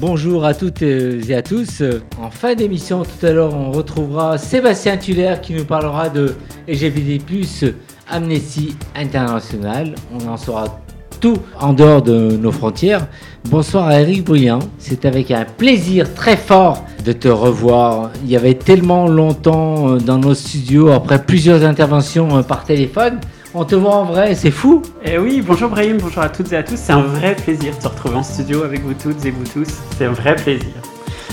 Bonjour à toutes et à tous. En fin d'émission, tout à l'heure, on retrouvera Sébastien Tuller qui nous parlera de LGBT+, Amnesty International. On en saura tout en dehors de nos frontières. Bonsoir à Eric Briand. C'est avec un plaisir très fort de te revoir. Il y avait tellement longtemps euh, dans nos studios, après plusieurs interventions euh, par téléphone. On te voit en vrai, c'est fou. Eh oui, bonjour Brahim, bonjour à toutes et à tous. C'est un vrai plaisir de se retrouver en studio avec vous toutes et vous tous. C'est un vrai plaisir.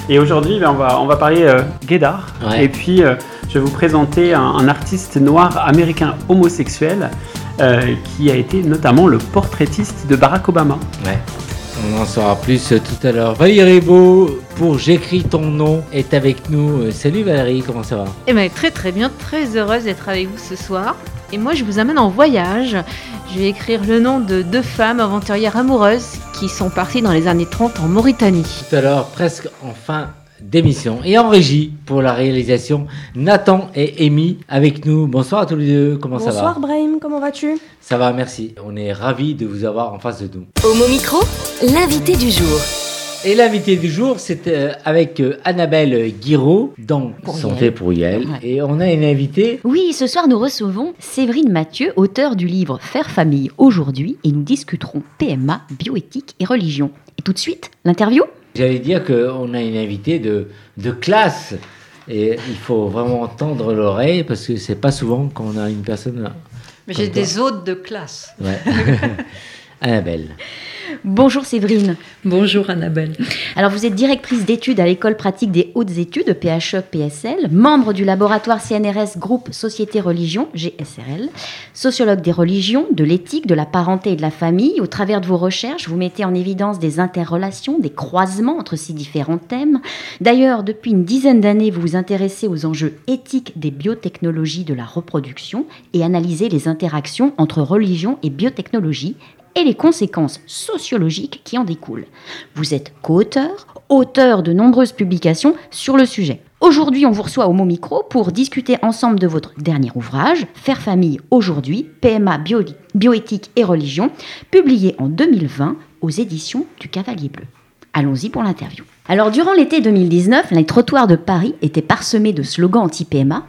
Et aujourd'hui, ben, on, va, on va parler euh, guédard. Ouais. Et puis, euh, je vais vous présenter un, un artiste noir américain homosexuel euh, qui a été notamment le portraitiste de Barack Obama. Ouais. On en saura plus tout à l'heure. Valérie Beau, pour J'écris ton nom, est avec nous. Salut Valérie, comment ça va? Eh bien, très très bien, très heureuse d'être avec vous ce soir. Et moi, je vous amène en voyage. Je vais écrire le nom de deux femmes aventurières amoureuses qui sont parties dans les années 30 en Mauritanie. Tout à l'heure, presque en fin d'émission. Et en régie, pour la réalisation, Nathan et Amy avec nous. Bonsoir à tous les deux, comment ça va Bonsoir Brahim, comment vas-tu? Ça va, merci. On est ravis de vous avoir en face de nous. Homo Micro, l'invité du jour. Et l'invité du jour, c'est euh, avec euh, Annabelle Guiraud dans Santé pour Yel. Ouais. Et on a une invitée. Oui, ce soir nous recevons Séverine Mathieu, auteur du livre Faire famille aujourd'hui, et nous discuterons PMA, bioéthique et religion. Et tout de suite, l'interview J'allais dire qu'on a une invitée de, de classe. Et il faut vraiment tendre l'oreille parce que c'est pas souvent qu'on a une personne. Mais Comme j'ai des hôtes de classe. Ouais. Annabelle. Bonjour Séverine. Bonjour Annabelle. Alors vous êtes directrice d'études à l'école pratique des hautes études, PHE PSL, membre du laboratoire CNRS Groupe Société Religion, GSRL, sociologue des religions, de l'éthique, de la parenté et de la famille. Au travers de vos recherches, vous mettez en évidence des interrelations, des croisements entre ces différents thèmes. D'ailleurs, depuis une dizaine d'années, vous vous intéressez aux enjeux éthiques des biotechnologies de la reproduction et analysez les interactions entre religion et biotechnologie et les conséquences sociologiques qui en découlent. Vous êtes co-auteur, auteur de nombreuses publications sur le sujet. Aujourd'hui, on vous reçoit au Mot Micro pour discuter ensemble de votre dernier ouvrage, Faire famille aujourd'hui, PMA bio- bioéthique et religion, publié en 2020 aux éditions du Cavalier Bleu. Allons-y pour l'interview. Alors, durant l'été 2019, les trottoirs de Paris étaient parsemés de slogans anti-PMA.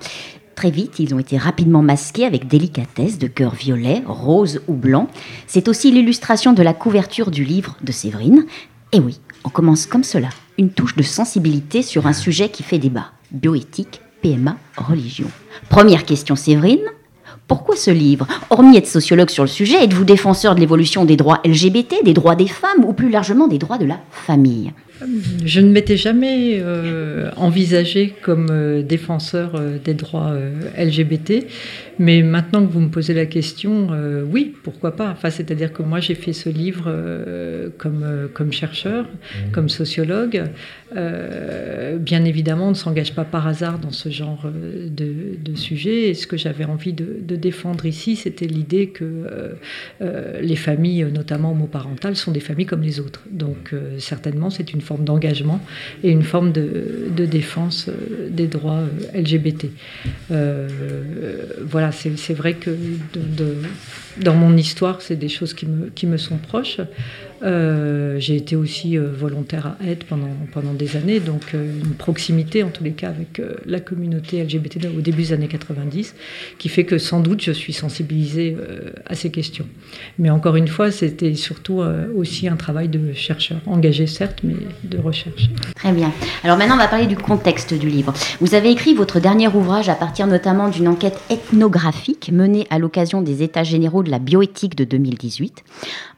Très vite, ils ont été rapidement masqués avec délicatesse de cœurs violets, roses ou blancs. C'est aussi l'illustration de la couverture du livre de Séverine. Et oui, on commence comme cela. Une touche de sensibilité sur un sujet qui fait débat. Bioéthique, PMA, religion. Première question, Séverine. Pourquoi ce livre? Hormis être sociologue sur le sujet, êtes-vous défenseur de l'évolution des droits LGBT, des droits des femmes ou plus largement des droits de la famille? Je ne m'étais jamais euh, envisagée comme euh, défenseur euh, des droits LGBT, mais maintenant que vous me posez la question, euh, oui, pourquoi pas enfin, C'est-à-dire que moi j'ai fait ce livre euh, comme, euh, comme chercheur, comme sociologue. Bien évidemment, on ne s'engage pas par hasard dans ce genre de, de sujet. Et ce que j'avais envie de, de défendre ici, c'était l'idée que les familles, notamment homoparentales, sont des familles comme les autres. Donc certainement, c'est une forme d'engagement et une forme de, de défense des droits LGBT. Euh, c'est vrai que dans mon histoire, c'est des choses qui me sont proches. Euh, J'ai été aussi euh, volontaire à aide pendant, pendant des années, donc euh, une proximité en tous les cas avec la communauté LGBT au début des années 90, qui fait que sans doute je suis sensibilisée à ces questions. Mais encore une fois, c'était surtout aussi un travail de chercheur, engagé certes, mais de recherche. Très bien. Alors maintenant, on va parler du contexte du livre. Vous avez écrit votre dernier ouvrage à partir notamment d'une enquête ethnographique menée à l'occasion des États généraux de la bioéthique de 2018.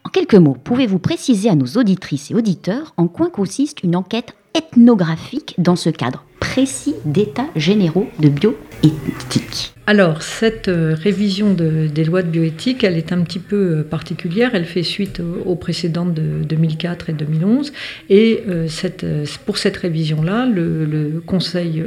En quelques mots, pouvez-vous préciser à nos auditrices et auditeurs en quoi consiste une enquête ethnographique dans ce cadre précis d'États généraux de bioéthique? Alors, cette euh, révision des lois de bioéthique, elle est un petit peu euh, particulière. Elle fait suite aux, précédentes de 2004 et 2011. Et euh, pour cette révision-là, le, Conseil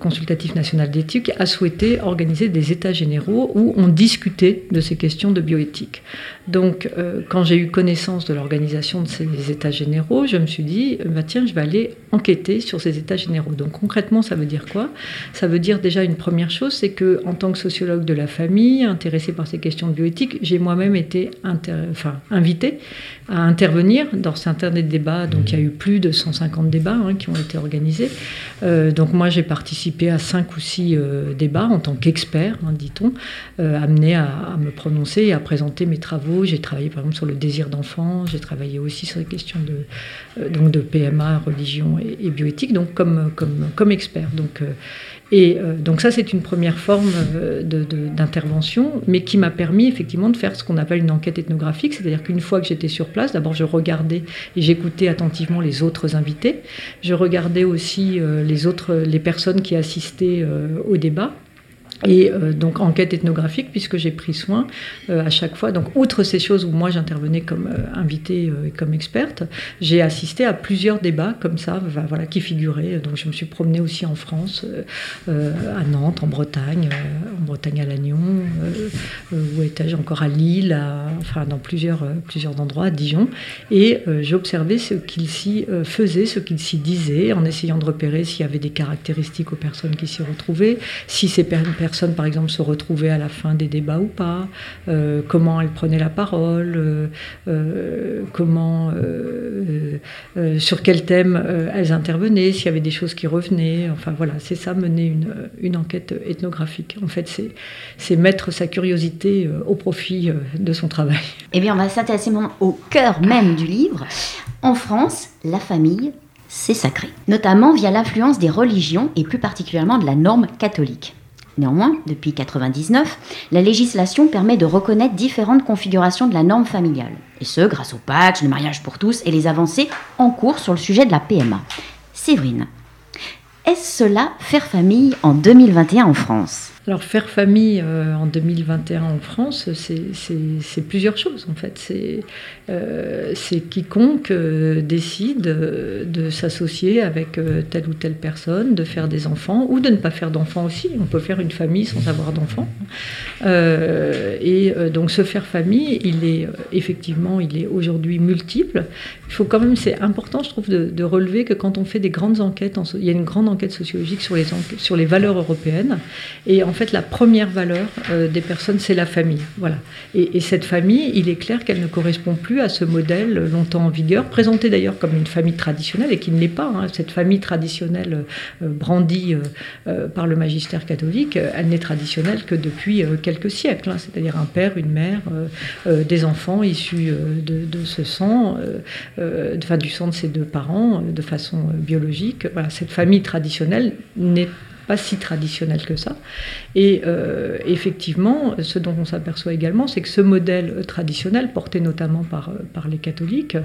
consultatif national d'éthique a souhaité organiser des états généraux où on discutait de ces questions de bioéthique. Donc, quand j'ai eu connaissance de l'organisation de ces états généraux, je me suis dit, bah, tiens, je vais aller enquêter sur ces états généraux. Donc, concrètement, ça veut dire quoi? Ça veut dire déjà une première chose c'est que en tant que sociologue de la famille, intéressé par ces questions de bioéthique, j'ai moi-même été enfin, invité à intervenir dans certains des débats. Donc il y a eu plus de 150 débats hein, qui ont été organisés. Euh, donc moi j'ai participé à cinq ou six euh, débats en tant qu'expert, hein, dit-on, euh, amené à, me prononcer et à présenter mes travaux. J'ai travaillé par exemple sur le désir d'enfant, j'ai travaillé aussi sur les questions de, donc de PMA, religion et, bioéthique, donc comme, comme, comme expert. Donc, et donc ça c'est une première forme d'intervention, mais qui m'a permis effectivement de faire ce qu'on appelle une enquête ethnographique, c'est-à-dire qu'une fois que j'étais sur place. D'abord, je regardais et j'écoutais attentivement les autres invités. Je regardais aussi euh, les autres, les personnes qui assistaient euh, au débat. Et euh, donc enquête ethnographique, puisque j'ai pris soin euh, à chaque fois. Donc outre ces choses où moi j'intervenais comme euh, invitée et comme experte, j'ai assisté à plusieurs débats comme ça, voilà, qui figuraient. Donc je me suis promenée aussi en France, à Nantes, en Bretagne, en Bretagne à Lannion, où étais-je encore à Lille, enfin dans plusieurs, plusieurs endroits, à Dijon. Et j'ai observé ce qu'il s'y faisait, ce qu'il s'y disait, en essayant de repérer s'il y avait des caractéristiques aux personnes qui s'y retrouvaient, si ces personnes par exemple, se retrouvaient à la fin des débats ou pas, euh, comment elles prenaient la parole, euh, euh, comment, sur quel thème elles intervenaient, s'il y avait des choses qui revenaient. Enfin voilà, c'est ça, mener une, une, enquête ethnographique. En fait, c'est mettre sa curiosité au profit de son travail. Eh bien, on va s'intéresser au cœur même du livre. En France, la famille, c'est sacré, notamment via l'influence des religions et plus particulièrement de la norme catholique. Néanmoins, depuis 1999, la législation permet de reconnaître différentes configurations de la norme familiale, et ce grâce au patch, le mariage pour tous et les avancées en cours sur le sujet de la PMA. Séverine, est-ce cela faire famille en 2021 en France? Alors faire famille euh, en 2021 en France, c'est plusieurs choses en fait. C'est euh, quiconque euh, décide de s'associer avec telle ou telle personne, de faire des enfants ou de ne pas faire d'enfants aussi. On peut faire une famille sans avoir d'enfants. et donc se faire famille, il est effectivement, il est aujourd'hui multiple. Il faut quand même, c'est important, je trouve, de, relever que quand on fait des grandes enquêtes, il y a une grande enquête sociologique sur les, valeurs européennes. Et en en fait, la première valeur euh, des personnes, c'est la famille. Voilà. Et, cette famille, il est clair qu'elle ne correspond plus à ce modèle longtemps en vigueur, présenté d'ailleurs comme une famille traditionnelle et qui ne l'est pas. Hein. Cette famille traditionnelle euh, brandie euh, par le magistère catholique, elle n'est traditionnelle que depuis quelques siècles. Hein. C'est-à-dire un père, une mère, des enfants issus de, ce sang, enfin du sang de ses deux parents, de façon biologique. Voilà, cette famille traditionnelle n'est pas si traditionnel que ça. Et euh, effectivement, ce dont on s'aperçoit également, c'est que ce modèle traditionnel, porté notamment par, par les catholiques,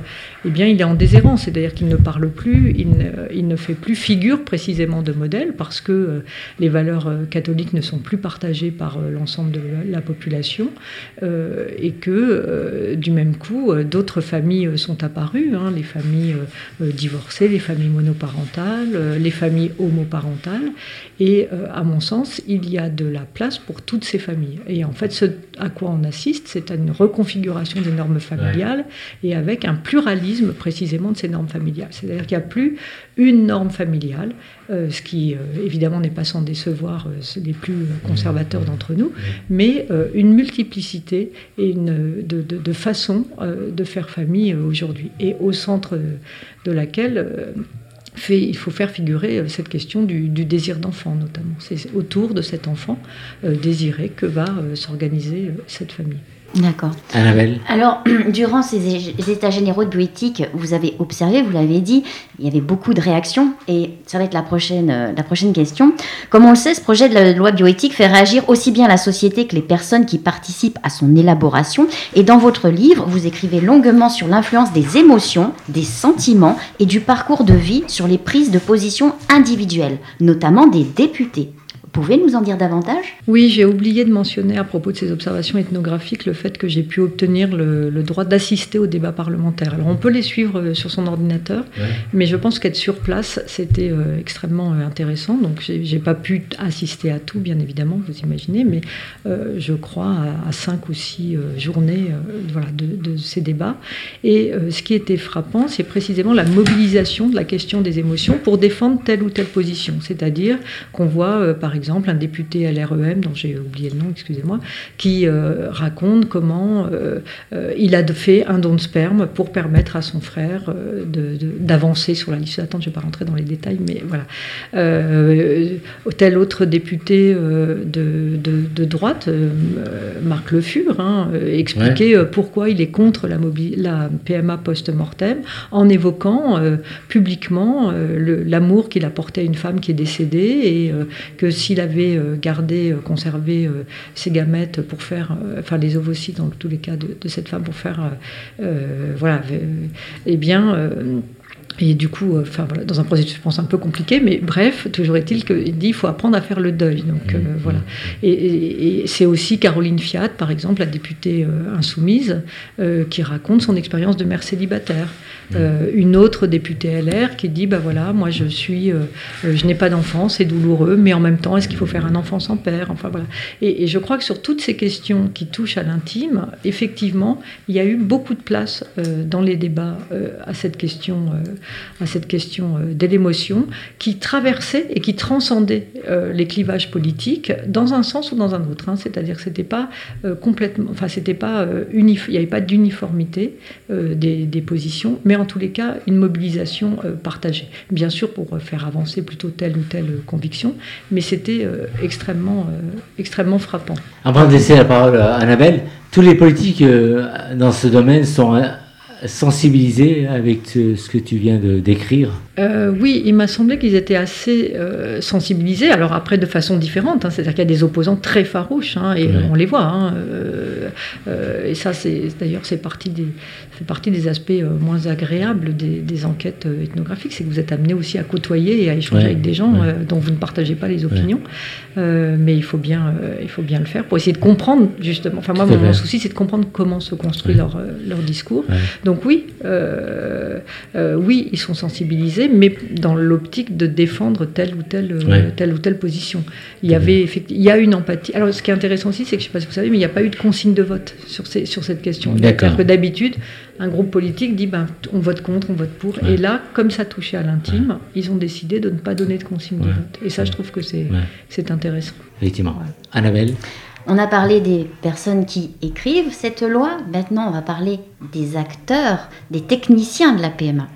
eh bien, il est en déshérence, c'est-à-dire qu'il ne parle plus, il ne, fait plus figure précisément de modèle parce que euh, les valeurs euh, catholiques ne sont plus partagées par l'ensemble de la population et que, du même coup, d'autres familles sont apparues, hein, les familles divorcées, les familles monoparentales, les familles homoparentales, et euh, à mon sens, il y a de la place pour toutes ces familles. Et en fait, ce à quoi on assiste, c'est à une reconfiguration des normes familiales et avec un pluralisme précisément de ces normes familiales. C'est-à-dire qu'il n'y a plus une norme familiale, euh, ce qui euh, évidemment n'est pas sans décevoir les plus conservateurs d'entre nous, mais une multiplicité et une, de, de, de façons de faire famille aujourd'hui. Et au centre de laquelle il faut faire figurer euh, cette question du, désir d'enfant notamment. C'est autour de cet enfant euh, désiré que va euh, s'organiser cette famille. D'accord. Alors, durant ces états généraux de bioéthique, vous avez observé, vous l'avez dit, il y avait beaucoup de réactions et ça va être la prochaine, euh, la prochaine question. Comme on le sait, ce projet de la loi bioéthique fait réagir aussi bien la société que les personnes qui participent à son élaboration? Et dans votre livre, vous écrivez longuement sur l'influence des émotions, des sentiments et du parcours de vie sur les prises de position individuelles, notamment des députés pouvez nous en dire davantage? Oui, j'ai oublié de mentionner à propos de ces observations ethnographiques le fait que j'ai pu obtenir le, droit d'assister au débat parlementaire. Alors on peut les suivre euh, sur son ordinateur, mais je pense qu'être sur place, c'était euh, extrêmement euh, intéressant. Donc j'ai pas pu assister à tout, bien évidemment, vous imaginez, mais je crois à, cinq ou six journées voilà, de, de, ces débats. Et ce qui était frappant, c'est précisément la mobilisation de la question des émotions pour défendre telle ou telle position. C'est-à-dire qu'on voit, par exemple, un député à l'REM, dont j'ai oublié le nom, excusez-moi, qui raconte comment euh, il a fait un don de sperme pour permettre à son frère euh, d'avancer sur la liste d'attente. Je ne vais pas rentrer dans les détails, mais voilà. Euh, tel autre député de, droite, Marc Le Fur, hein, expliquait pourquoi il est contre la, la PMA post-mortem en évoquant publiquement l'amour qu'il a porté à une femme qui est décédée et que s'il avait gardé, conservé ses gamètes pour faire, enfin les ovocytes dans tous les cas de, de cette femme pour faire, euh, euh, voilà, eh bien, euh, et du coup, enfin voilà, dans un processus, je pense, un peu compliqué, mais bref, toujours est-il qu'il dit qu'il faut apprendre à faire le deuil. Donc mmh, voilà. Mmh. Et, c'est aussi Caroline Fiat, par exemple, la députée insoumise, qui raconte son expérience de mère célibataire. Euh, une autre députée LR qui dit bah voilà, moi je suis, euh, je n'ai pas d'enfant, c'est douloureux, mais en même temps, est-ce qu'il faut faire un enfant sans père? Enfin voilà. Et, je crois que sur toutes ces questions qui touchent à l'intime, effectivement, il y a eu beaucoup de place euh, dans les débats à cette question, à cette question de l'émotion, qui traversait et qui transcendait les clivages politiques dans un sens ou dans un autre. Hein. C'est-à-dire que c'était pas complètement, enfin c'était pas il n'y avait pas d'uniformité des, des positions, mais en tous les cas une mobilisation euh, partagée. Bien sûr pour euh, faire avancer plutôt telle ou telle conviction, mais c'était euh, extrêmement, extrêmement frappant. Avant de laisser la parole à Annabelle, tous les politiques dans ce domaine sont sensibilisés avec ce que tu viens de décrire euh, oui, il m'a semblé qu'ils étaient assez euh, sensibilisés, alors après de façon différente, hein. c'est-à-dire qu'il y a des opposants très farouches, hein, et on les voit. Hein, euh, et ça, c'est d'ailleurs, c'est partie des, fait partie des aspects moins agréables des, enquêtes ethnographiques, c'est que vous êtes amené aussi à côtoyer et à échanger avec des gens dont vous ne partagez pas les opinions, mais il faut, bien, il faut bien le faire pour essayer de comprendre, justement. Enfin, moi, mon, souci, c'est de comprendre comment se construit leur, leur discours. Donc oui, oui, ils sont sensibilisés mais dans l'optique de défendre telle ou telle, euh, telle ou telle position. Il y avait il y a une empathie. Alors, ce qui est intéressant aussi, c'est que je ne sais pas si vous savez, mais il n'y a pas eu de consigne de vote sur, ces, sur cette question. C'est-à-dire que d'habitude, un groupe politique dit ben, on vote contre, on vote pour. Et là, comme ça touchait à l'intime, ils ont décidé de ne pas donner de consigne de vote. Et ça, je trouve que c'est intéressant. Effectivement. Annabelle? On a parlé des personnes qui écrivent cette loi, maintenant on va parler des acteurs, des techniciens de la PMA.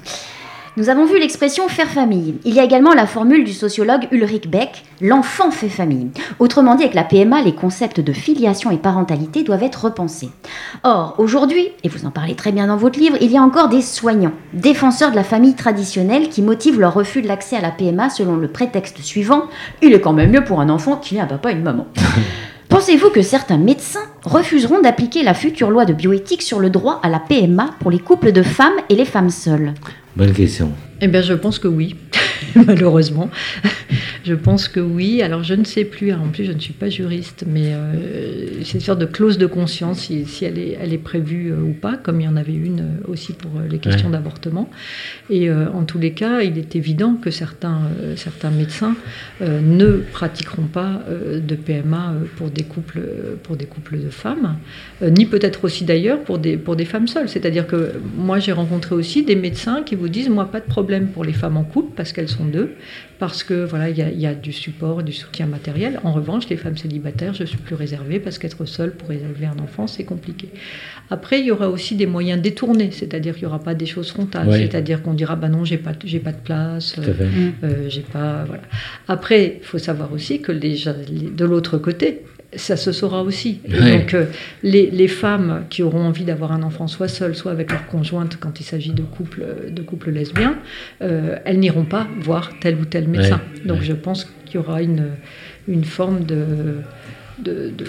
Nous avons vu l'expression faire famille. Il y a également la formule du sociologue Ulrich Beck, l'enfant fait famille. Autrement dit, avec la PMA, les concepts de filiation et parentalité doivent être repensés. Or, aujourd'hui, et vous en parlez très bien dans votre livre, il y a encore des soignants, défenseurs de la famille traditionnelle qui motivent leur refus de l'accès à la PMA selon le prétexte suivant il est quand même mieux pour un enfant qu'il ait un papa et une maman. Pensez-vous que certains médecins refuseront d'appliquer la future loi de bioéthique sur le droit à la PMA pour les couples de femmes et les femmes seules? Bonne question. Eh bien, je pense que oui. malheureusement. Je pense que oui. Alors, je ne sais plus. En plus, je ne suis pas juriste, mais euh, c'est une sorte de clause de conscience si, elle, est, elle est prévue euh, ou pas, comme il y en avait une euh, aussi pour les questions d'avortement. Et en tous les cas, il est évident que certains, certains médecins ne pratiqueront pas de PMA pour des couples, pour des couples de femmes, ni peut-être aussi d'ailleurs pour des, pour des femmes seules. C'est-à-dire que moi, j'ai rencontré aussi des médecins qui vous disent, moi, pas de problème pour les femmes en couple, parce qu'elles sont deux, parce que voilà, il y, a du support, du soutien matériel. En revanche, les femmes célibataires, je suis plus réservée parce qu'être seule pour élever un enfant, c'est compliqué. Après, il y aura aussi des moyens détournés, c'est-à-dire qu'il n'y aura pas des choses frontales, c'est-à-dire qu'on dira bah non, j'ai pas, j'ai pas de place, euh, euh, j'ai pas, voilà. Après, il faut savoir aussi que les, de l'autre côté, ça se saura aussi. donc, euh, les, femmes qui auront envie d'avoir un enfant soit seules, soit avec leur conjointe, quand il s'agit de couples de couple lesbiens, euh, elles n'iront pas voir tel ou tel médecin. donc, je pense qu'il y aura une, une forme de, de, de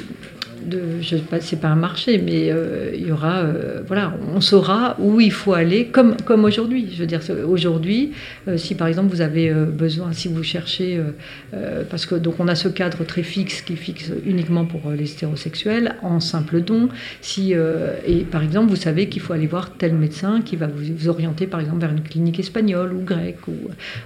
je sais pas, c'est pas un marché, mais euh, il y aura, euh, voilà, on saura où il faut aller, comme, comme aujourd'hui. Je veux dire, aujourd'hui, euh, si par exemple vous avez besoin, si vous cherchez, parce que donc on a ce cadre très fixe qui fixe uniquement pour les hétérosexuels en simple don. Si et par exemple vous savez qu'il faut aller voir tel médecin qui va vous, orienter par exemple vers une clinique espagnole ou grecque ou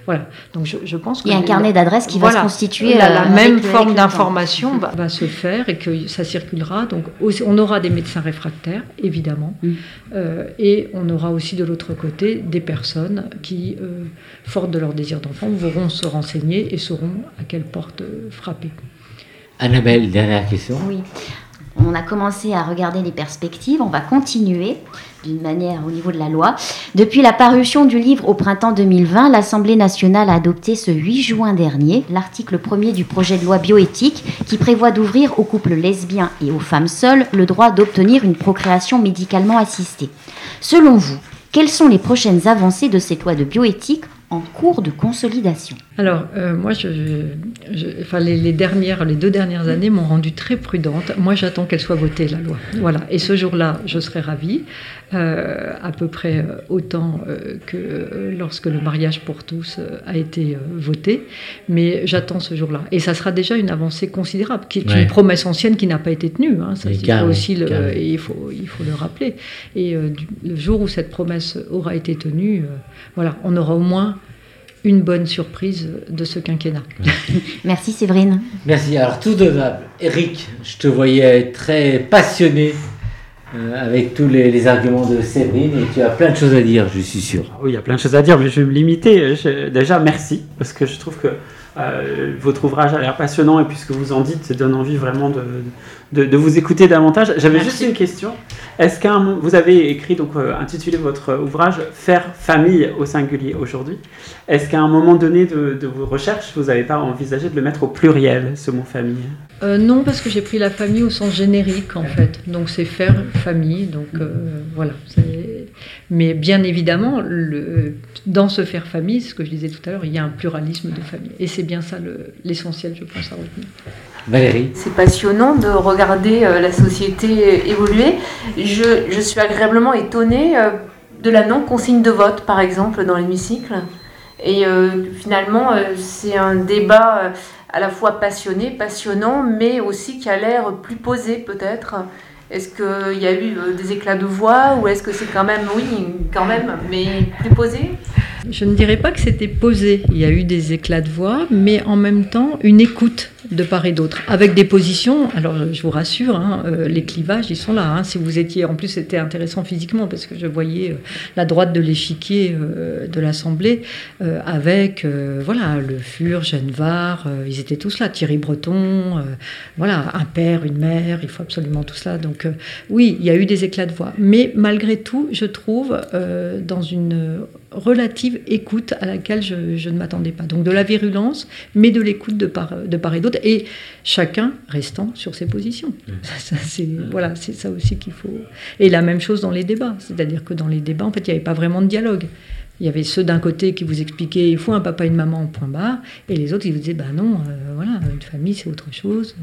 voilà. Donc je, je pense qu'il y a un carnet d'adresses qui va se constituer. La, la même forme d'information va, va se faire et que ça circulera. Donc on aura des médecins réfractaires, évidemment, mm. euh, et on aura aussi de l'autre côté des personnes qui, euh, fortes de leur désir d'enfant, pourront se renseigner et sauront à quelle porte euh, frapper. Annabelle, dernière question. Oui. On a commencé à regarder les perspectives, on va continuer d'une manière au niveau de la loi. Depuis la parution du livre au printemps 2020, l'Assemblée nationale a adopté ce 8 juin dernier l'article 1er du projet de loi bioéthique qui prévoit d'ouvrir aux couples lesbiens et aux femmes seules le droit d'obtenir une procréation médicalement assistée. Selon vous, quelles sont les prochaines avancées de cette loi de bioéthique en cours de consolidation? Alors, euh, moi, je, enfin, les, dernières, les deux dernières années m'ont rendue très prudente. Moi, j'attends qu'elle soit votée, la loi. Voilà. Et ce jour-là, je serai ravie, euh, à peu près euh, autant que lorsque le mariage pour tous a été voté. Mais j'attends ce jour-là. Et ça sera déjà une avancée considérable, qui est une promesse ancienne qui n'a pas été tenue. Hein. Ça, il, faut aussi le, il, faut, il faut le rappeler. Et le jour où cette promesse aura été tenue, voilà, on aura au moins une bonne surprise de ce quinquennat. Merci Séverine. Merci. Alors tout de même, Eric, je te voyais très passionné euh, avec tous les, arguments de Séverine et tu as plein de choses à dire, je suis sûr. Oui, il y a plein de choses à dire, mais je vais me limiter. déjà, merci, parce que je trouve que euh, votre ouvrage a l'air passionnant et puis ce que vous en dites, ça donne envie vraiment de, de, vous écouter davantage. J'avais juste une question. Est-ce qu'un vous avez écrit donc euh, intitulé votre ouvrage Faire famille au singulier aujourd'hui Est-ce qu'à un moment donné de, vos recherches, vous n'avez pas envisagé de le mettre au pluriel ce mot famille? Euh, Non, parce que j'ai pris la famille au sens générique en fait. Donc c'est faire famille. Donc voilà. Mais bien évidemment, le, dans ce faire famille, ce que je disais tout à l'heure, il y a un pluralisme de famille. Et c'est bien ça l'essentiel, je pense, à retenir. Valérie C'est passionnant de regarder euh, la société évoluer. Je, je suis agréablement étonnée euh, de la non-consigne de vote, par exemple, dans l'hémicycle. Et euh, finalement, c'est un débat à la fois passionné, passionnant, mais aussi qui a l'air plus posé peut-être. Est-ce qu'il y a eu des éclats de voix ou est-ce que c'est quand même, oui, quand même, mais plus posé? Je ne dirais pas que c'était posé. Il y a eu des éclats de voix, mais en même temps une écoute de part et d'autre, avec des positions. Alors, je vous rassure, hein, euh, les clivages, ils sont là. Hein. Si vous étiez, en plus, c'était intéressant physiquement parce que je voyais euh, la droite de l'échiquier euh, de l'Assemblée avec, voilà, le Fur, Genevard, ils étaient tous là. Thierry Breton, voilà, un père, une mère, il faut absolument tout cela. Donc, oui, il y a eu des éclats de voix, mais malgré tout, je trouve dans une relative écoute à laquelle je, ne m'attendais pas. Donc de la virulence, mais de l'écoute de part, de part et d'autre, et chacun restant sur ses positions. c'est, voilà, c'est ça aussi qu'il faut. Et la même chose dans les débats, c'est-à-dire que dans les débats, en fait, il n'y avait pas vraiment de dialogue. Il y avait ceux d'un côté qui vous expliquaient il faut un papa et une maman point barre, et les autres ils vous disaient ben non, euh, voilà, une famille c'est autre chose.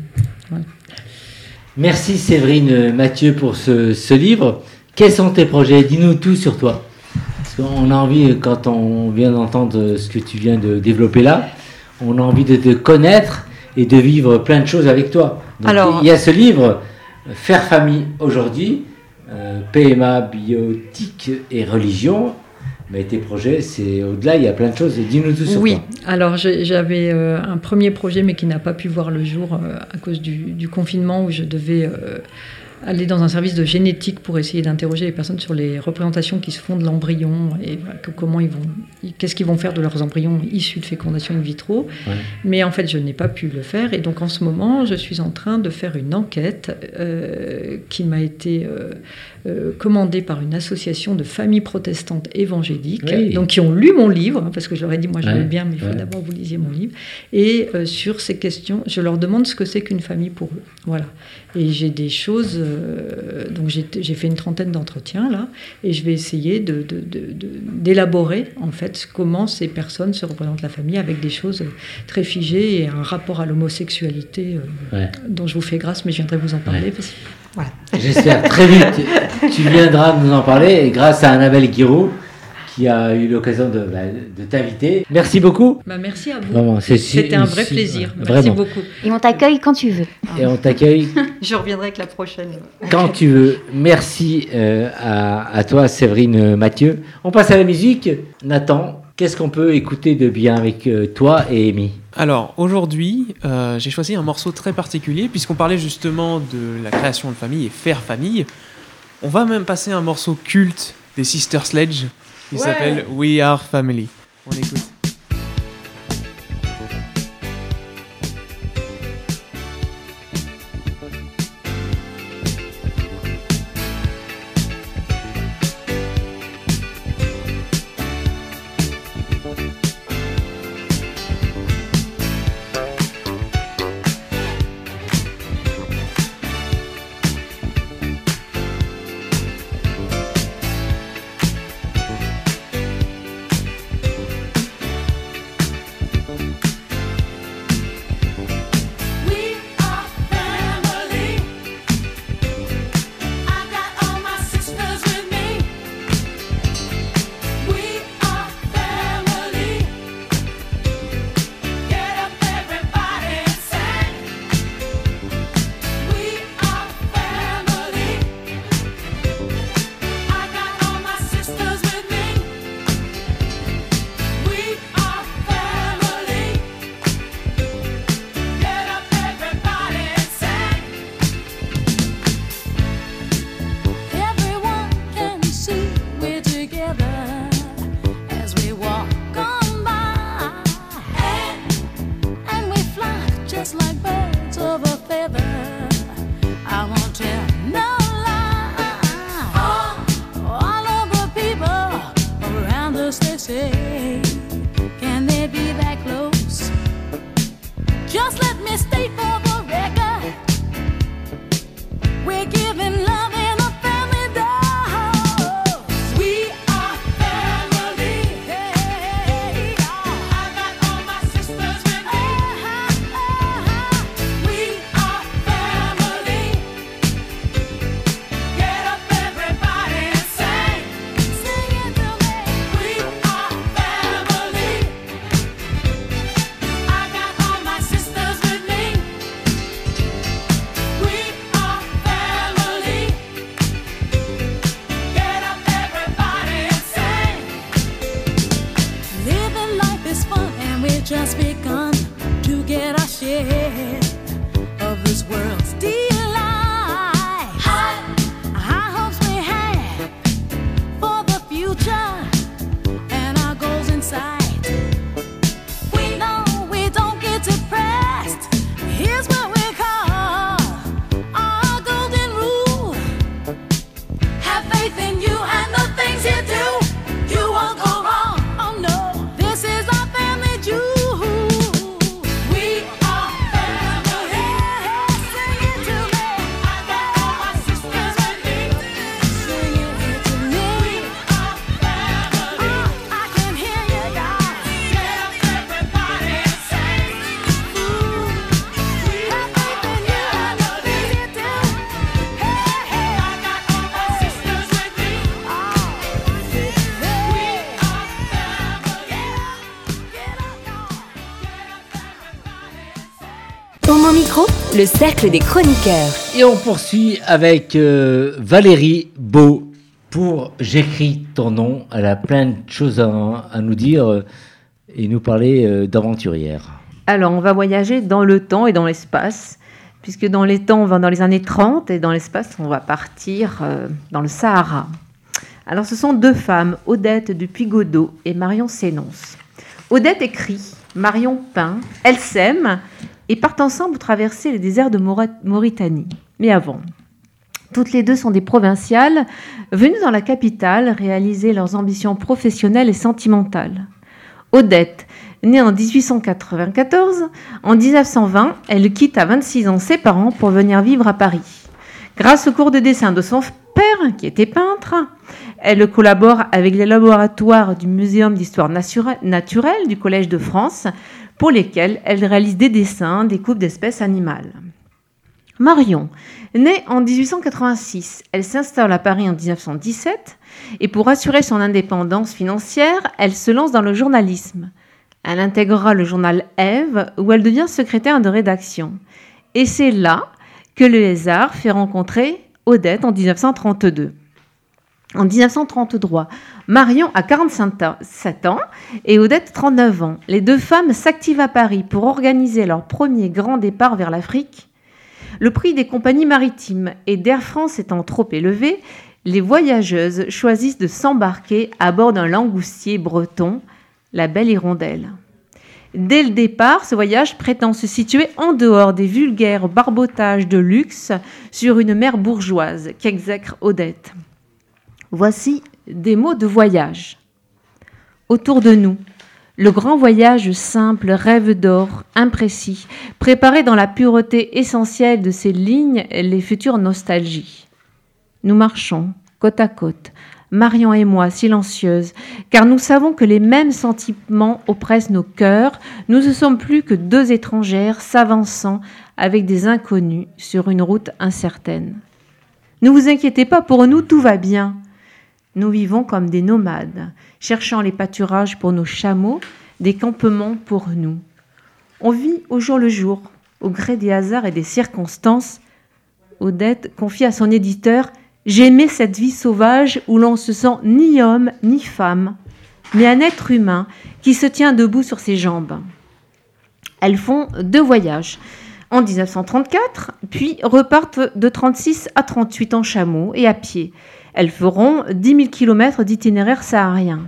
Merci Séverine Mathieu pour ce, ce livre. Quels sont tes projets? Dis-nous tout sur toi. On a envie, quand on vient d'entendre ce que tu viens de développer là, on a envie de te connaître et de vivre plein de choses avec toi. Alors, il y a ce livre, Faire famille aujourd'hui, euh, PMA, biotique et religion. Mais tes projets, c'est au-delà, il y a plein de choses. Dis-nous tout sur Oui, alors j'avais euh, un premier projet, mais qui n'a pas pu voir le jour euh, à cause du, du, confinement, où je devais aller dans un service de génétique pour essayer d'interroger les personnes sur les représentations qui se font de l'embryon et comment ils vont, qu'est-ce qu'ils vont faire de leurs embryons issus de fécondation in vitro. Mais en fait, je n'ai pas pu le faire et donc en ce moment, je suis en train de faire une enquête euh, qui m'a été euh, euh, commandée par une association de familles protestantes évangéliques, donc qui ont lu mon livre hein, parce que je leur ai dit moi je veux bien, mais il faut d'abord que vous lisiez mon livre. Et sur ces questions, je leur demande ce que c'est qu'une famille pour eux. Voilà. Et j'ai des choses euh, donc j'ai fait une trentaine d'entretiens là, et je vais essayer d'élaborer de, de, en fait comment ces personnes se représentent la famille avec des choses très figées et un rapport à l'homosexualité euh, dont je vous fais grâce, mais je viendrai vous en parler. Voilà. J'espère très vite tu viendras nous en parler grâce à Annabelle Guiraud qui a eu l'occasion de, bah, de t'inviter. Merci beaucoup. Bah, merci à vous. C'était un vrai plaisir. Merci beaucoup. Et on t'accueille quand tu veux. Et on t'accueille. Je reviendrai avec la prochaine. Quand tu veux. Merci euh, à, à, toi, Séverine Mathieu. On passe à la musique. Nathan, qu'est-ce qu'on peut écouter de bien avec euh, toi et Amy? Alors aujourd'hui, euh, j'ai choisi un morceau très particulier puisqu'on parlait justement de la création de famille et faire famille. On va même passer un morceau culte des Sister Sledge qui s'appelle We Are Family. On écoute. Le cercle des chroniqueurs. Et on poursuit avec euh, Valérie Beau pour J'écris ton nom. Elle a plein de choses à, nous dire euh, et nous parler euh, d'aventurière. Alors, on va voyager dans le temps et dans l'espace, puisque dans les temps, on va dans les années 30 et dans l'espace, on va partir dans le Sahara. Alors, ce sont deux femmes, Odette de Puy-Godot et Marion Sénonce. Odette écrit, Marion peint, elle s'aime et partent ensemble traverser le désert de Mauritanie. Mais avant, toutes les deux sont des provinciales venues dans la capitale réaliser leurs ambitions professionnelles et sentimentales. Odette, née en 1894, en 1920, elle quitte à 26 ans ses parents pour venir vivre à Paris. Grâce au cours de dessin de son père, qui était peintre, elle collabore avec les laboratoires du Muséum d'histoire naturelle du Collège de France, pour lesquels elle réalise des dessins, des coupes d'espèces animales. Marion, née en 1886, elle s'installe à Paris en 1917 et pour assurer son indépendance financière, elle se lance dans le journalisme. Elle intégrera le journal Ève où elle devient secrétaire de rédaction. Et c'est là que le hasard fait rencontrer Odette en 1932. En 1933, Marion a 47 ans et Odette 39 ans. Les deux femmes s'activent à Paris pour organiser leur premier grand départ vers l'Afrique. Le prix des compagnies maritimes et d'Air France étant trop élevé, les voyageuses choisissent de s'embarquer à bord d'un langoustier breton, la Belle Hirondelle. Dès le départ, ce voyage prétend se situer en dehors des vulgaires barbotages de luxe sur une mer bourgeoise qu'exècre Odette. Voici des mots de voyage. Autour de nous, le grand voyage simple, rêve d'or, imprécis, préparé dans la pureté essentielle de ces lignes les futures nostalgies. Nous marchons côte à côte, Marion et moi, silencieuses, car nous savons que les mêmes sentiments oppressent nos cœurs. Nous ne sommes plus que deux étrangères s'avançant avec des inconnus sur une route incertaine. Ne vous inquiétez pas, pour nous tout va bien. Nous vivons comme des nomades, cherchant les pâturages pour nos chameaux, des campements pour nous. On vit au jour le jour, au gré des hasards et des circonstances. Odette confie à son éditeur J'aimais cette vie sauvage où l'on se sent ni homme ni femme, mais un être humain qui se tient debout sur ses jambes. Elles font deux voyages en 1934, puis repartent de 36 à 38 en chameau et à pied. Elles feront 10 000 km d'itinéraire saharien.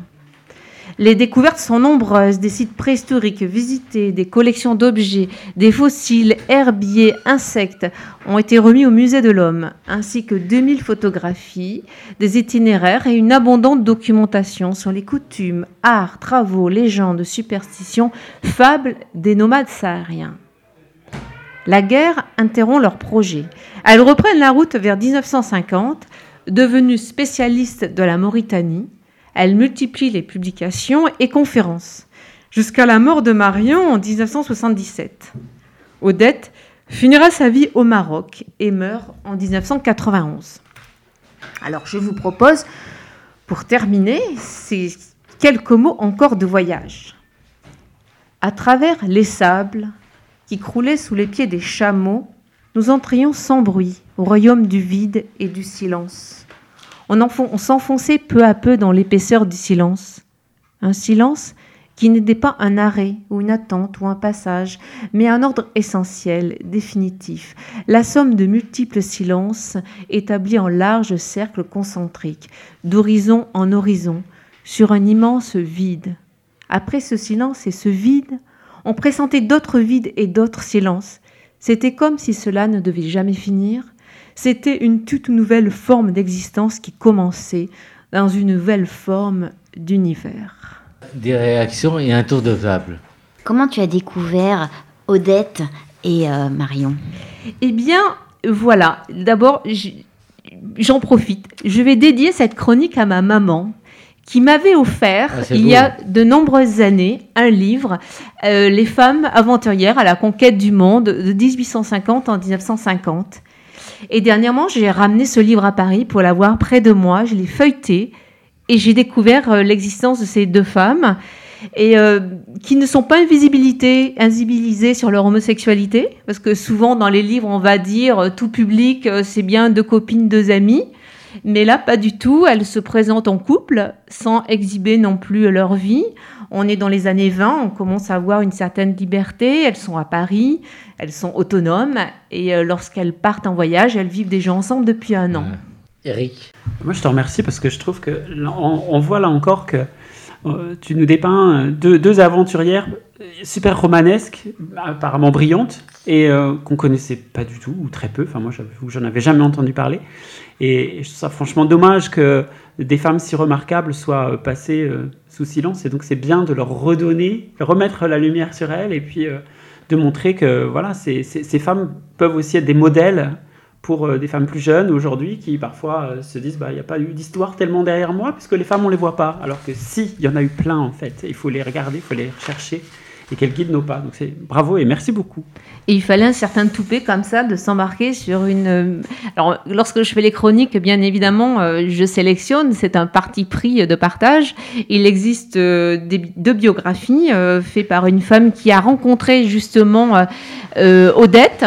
Les découvertes sont nombreuses, des sites préhistoriques visités, des collections d'objets, des fossiles, herbiers, insectes ont été remis au musée de l'homme, ainsi que 2000 photographies, des itinéraires et une abondante documentation sur les coutumes, arts, travaux, légendes, superstitions, fables des nomades sahariens. La guerre interrompt leurs projets. Elles reprennent la route vers 1950, devenues spécialistes de la Mauritanie, elle multiplie les publications et conférences, jusqu'à la mort de Marion en 1977. Odette finira sa vie au Maroc et meurt en 1991. Alors je vous propose, pour terminer, ces quelques mots encore de voyage. À travers les sables qui croulaient sous les pieds des chameaux, nous entrions sans bruit au royaume du vide et du silence on, s'enfonçait peu à peu dans l'épaisseur du silence. Un silence qui n'était pas un arrêt ou une attente ou un passage, mais un ordre essentiel, définitif, la somme de multiples silences établis en larges cercles concentriques, d'horizon en horizon, sur un immense vide. Après ce silence et ce vide, on pressentait d'autres vides et d'autres silences. C'était comme si cela ne devait jamais finir, c'était une toute nouvelle forme d'existence qui commençait dans une nouvelle forme d'univers. Des réactions et un tour de table. Comment tu as découvert Odette et euh, Marion? Eh bien, voilà. D'abord, j'en profite. Je vais dédier cette chronique à ma maman qui m'avait offert ah, il y a de nombreuses années un livre, euh, Les femmes aventurières à la conquête du monde de 1850 en 1950. Et dernièrement, j'ai ramené ce livre à Paris pour l'avoir près de moi. Je l'ai feuilleté et j'ai découvert euh, l'existence de ces deux femmes et euh, qui ne sont pas invisibilisées sur leur homosexualité, parce que souvent dans les livres on va dire euh, tout public c'est bien deux copines, deux amies, mais là pas du tout. Elles se présentent en couple sans exhiber non plus leur vie. On est dans les années 20, on commence à avoir une certaine liberté, elles sont à Paris, elles sont autonomes, et euh, lorsqu'elles partent en voyage, elles vivent déjà ensemble depuis un an. Eric Moi je te remercie parce que je trouve que on, voit là encore que euh, tu nous dépeins deux, deux, aventurières super romanesques, apparemment brillantes, et euh, qu'on connaissait pas du tout, ou très peu, enfin moi j'en avais jamais entendu parler. Et je trouve ça franchement dommage que des femmes si remarquables soient passées sous silence. Et donc c'est bien de leur redonner, remettre la lumière sur elles et puis euh, de montrer que voilà, ces, femmes peuvent aussi être des modèles pour euh, des femmes plus jeunes aujourd'hui qui parfois euh, se disent bah, il n'y a pas eu d'histoire tellement derrière moi puisque les femmes on les voit pas. Alors que si il y en a eu plein en fait. Il faut les regarder il faut les rechercher et qu'elles guident nos pas donc c'est bravo et merci beaucoup et il fallait un certain toupet comme ça de s'embarquer sur une euh, alors lorsque je fais les chroniques bien évidemment je sélectionne c'est un parti pris de partage il existe des, deux biographies faites par une femme qui a rencontré justement Odette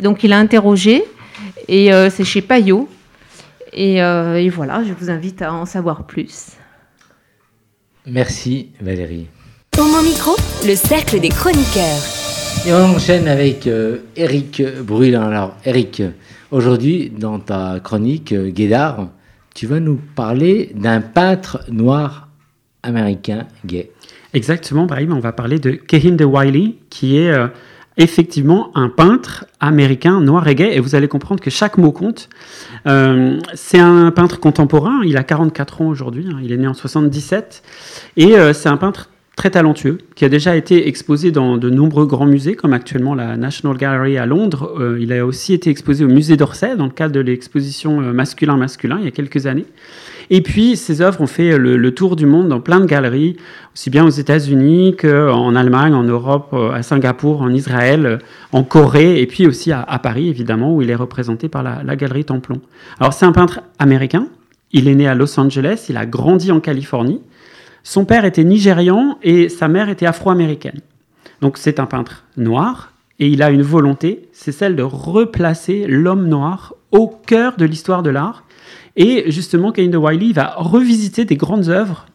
donc il a interrogé et euh, c'est chez Payot. Euh, et, voilà, je vous invite à en savoir plus. Merci Valérie. Pour mon micro, le cercle des chroniqueurs. Et on enchaîne avec Eric euh, Brulin. Alors Eric, aujourd'hui dans ta chronique Guédard, tu vas nous parler d'un peintre noir américain gay. Exactement, Brahim, on va parler de Kehinde Wiley, qui est effectivement un peintre américain noir et gay, et vous allez comprendre que chaque mot compte. Euh, c'est un peintre contemporain, il a 44 ans aujourd'hui, hein, il est né en 77, et euh, c'est un peintre très talentueux, qui a déjà été exposé dans de nombreux grands musées, comme actuellement la National Gallery à Londres. Euh, il a aussi été exposé au musée d'Orsay, dans le cadre de l'exposition Masculin-Masculin, il y a quelques années. Et puis, ses œuvres ont fait le, tour du monde dans plein de galeries, aussi bien aux États-Unis qu'en Allemagne, en Europe, euh, à Singapour, en Israël, euh, en Corée, et puis aussi à, Paris, évidemment, où il est représenté par la, la galerie Templon. Alors, c'est un peintre américain. Il est né à Los Angeles, il a grandi en Californie. Son père était nigérian et sa mère était afro-américaine. Donc, c'est un peintre noir, et il a une volonté, c'est celle de replacer l'homme noir au cœur de l'histoire de l'art et justement, Kane de Wiley va revisiter des grandes œuvres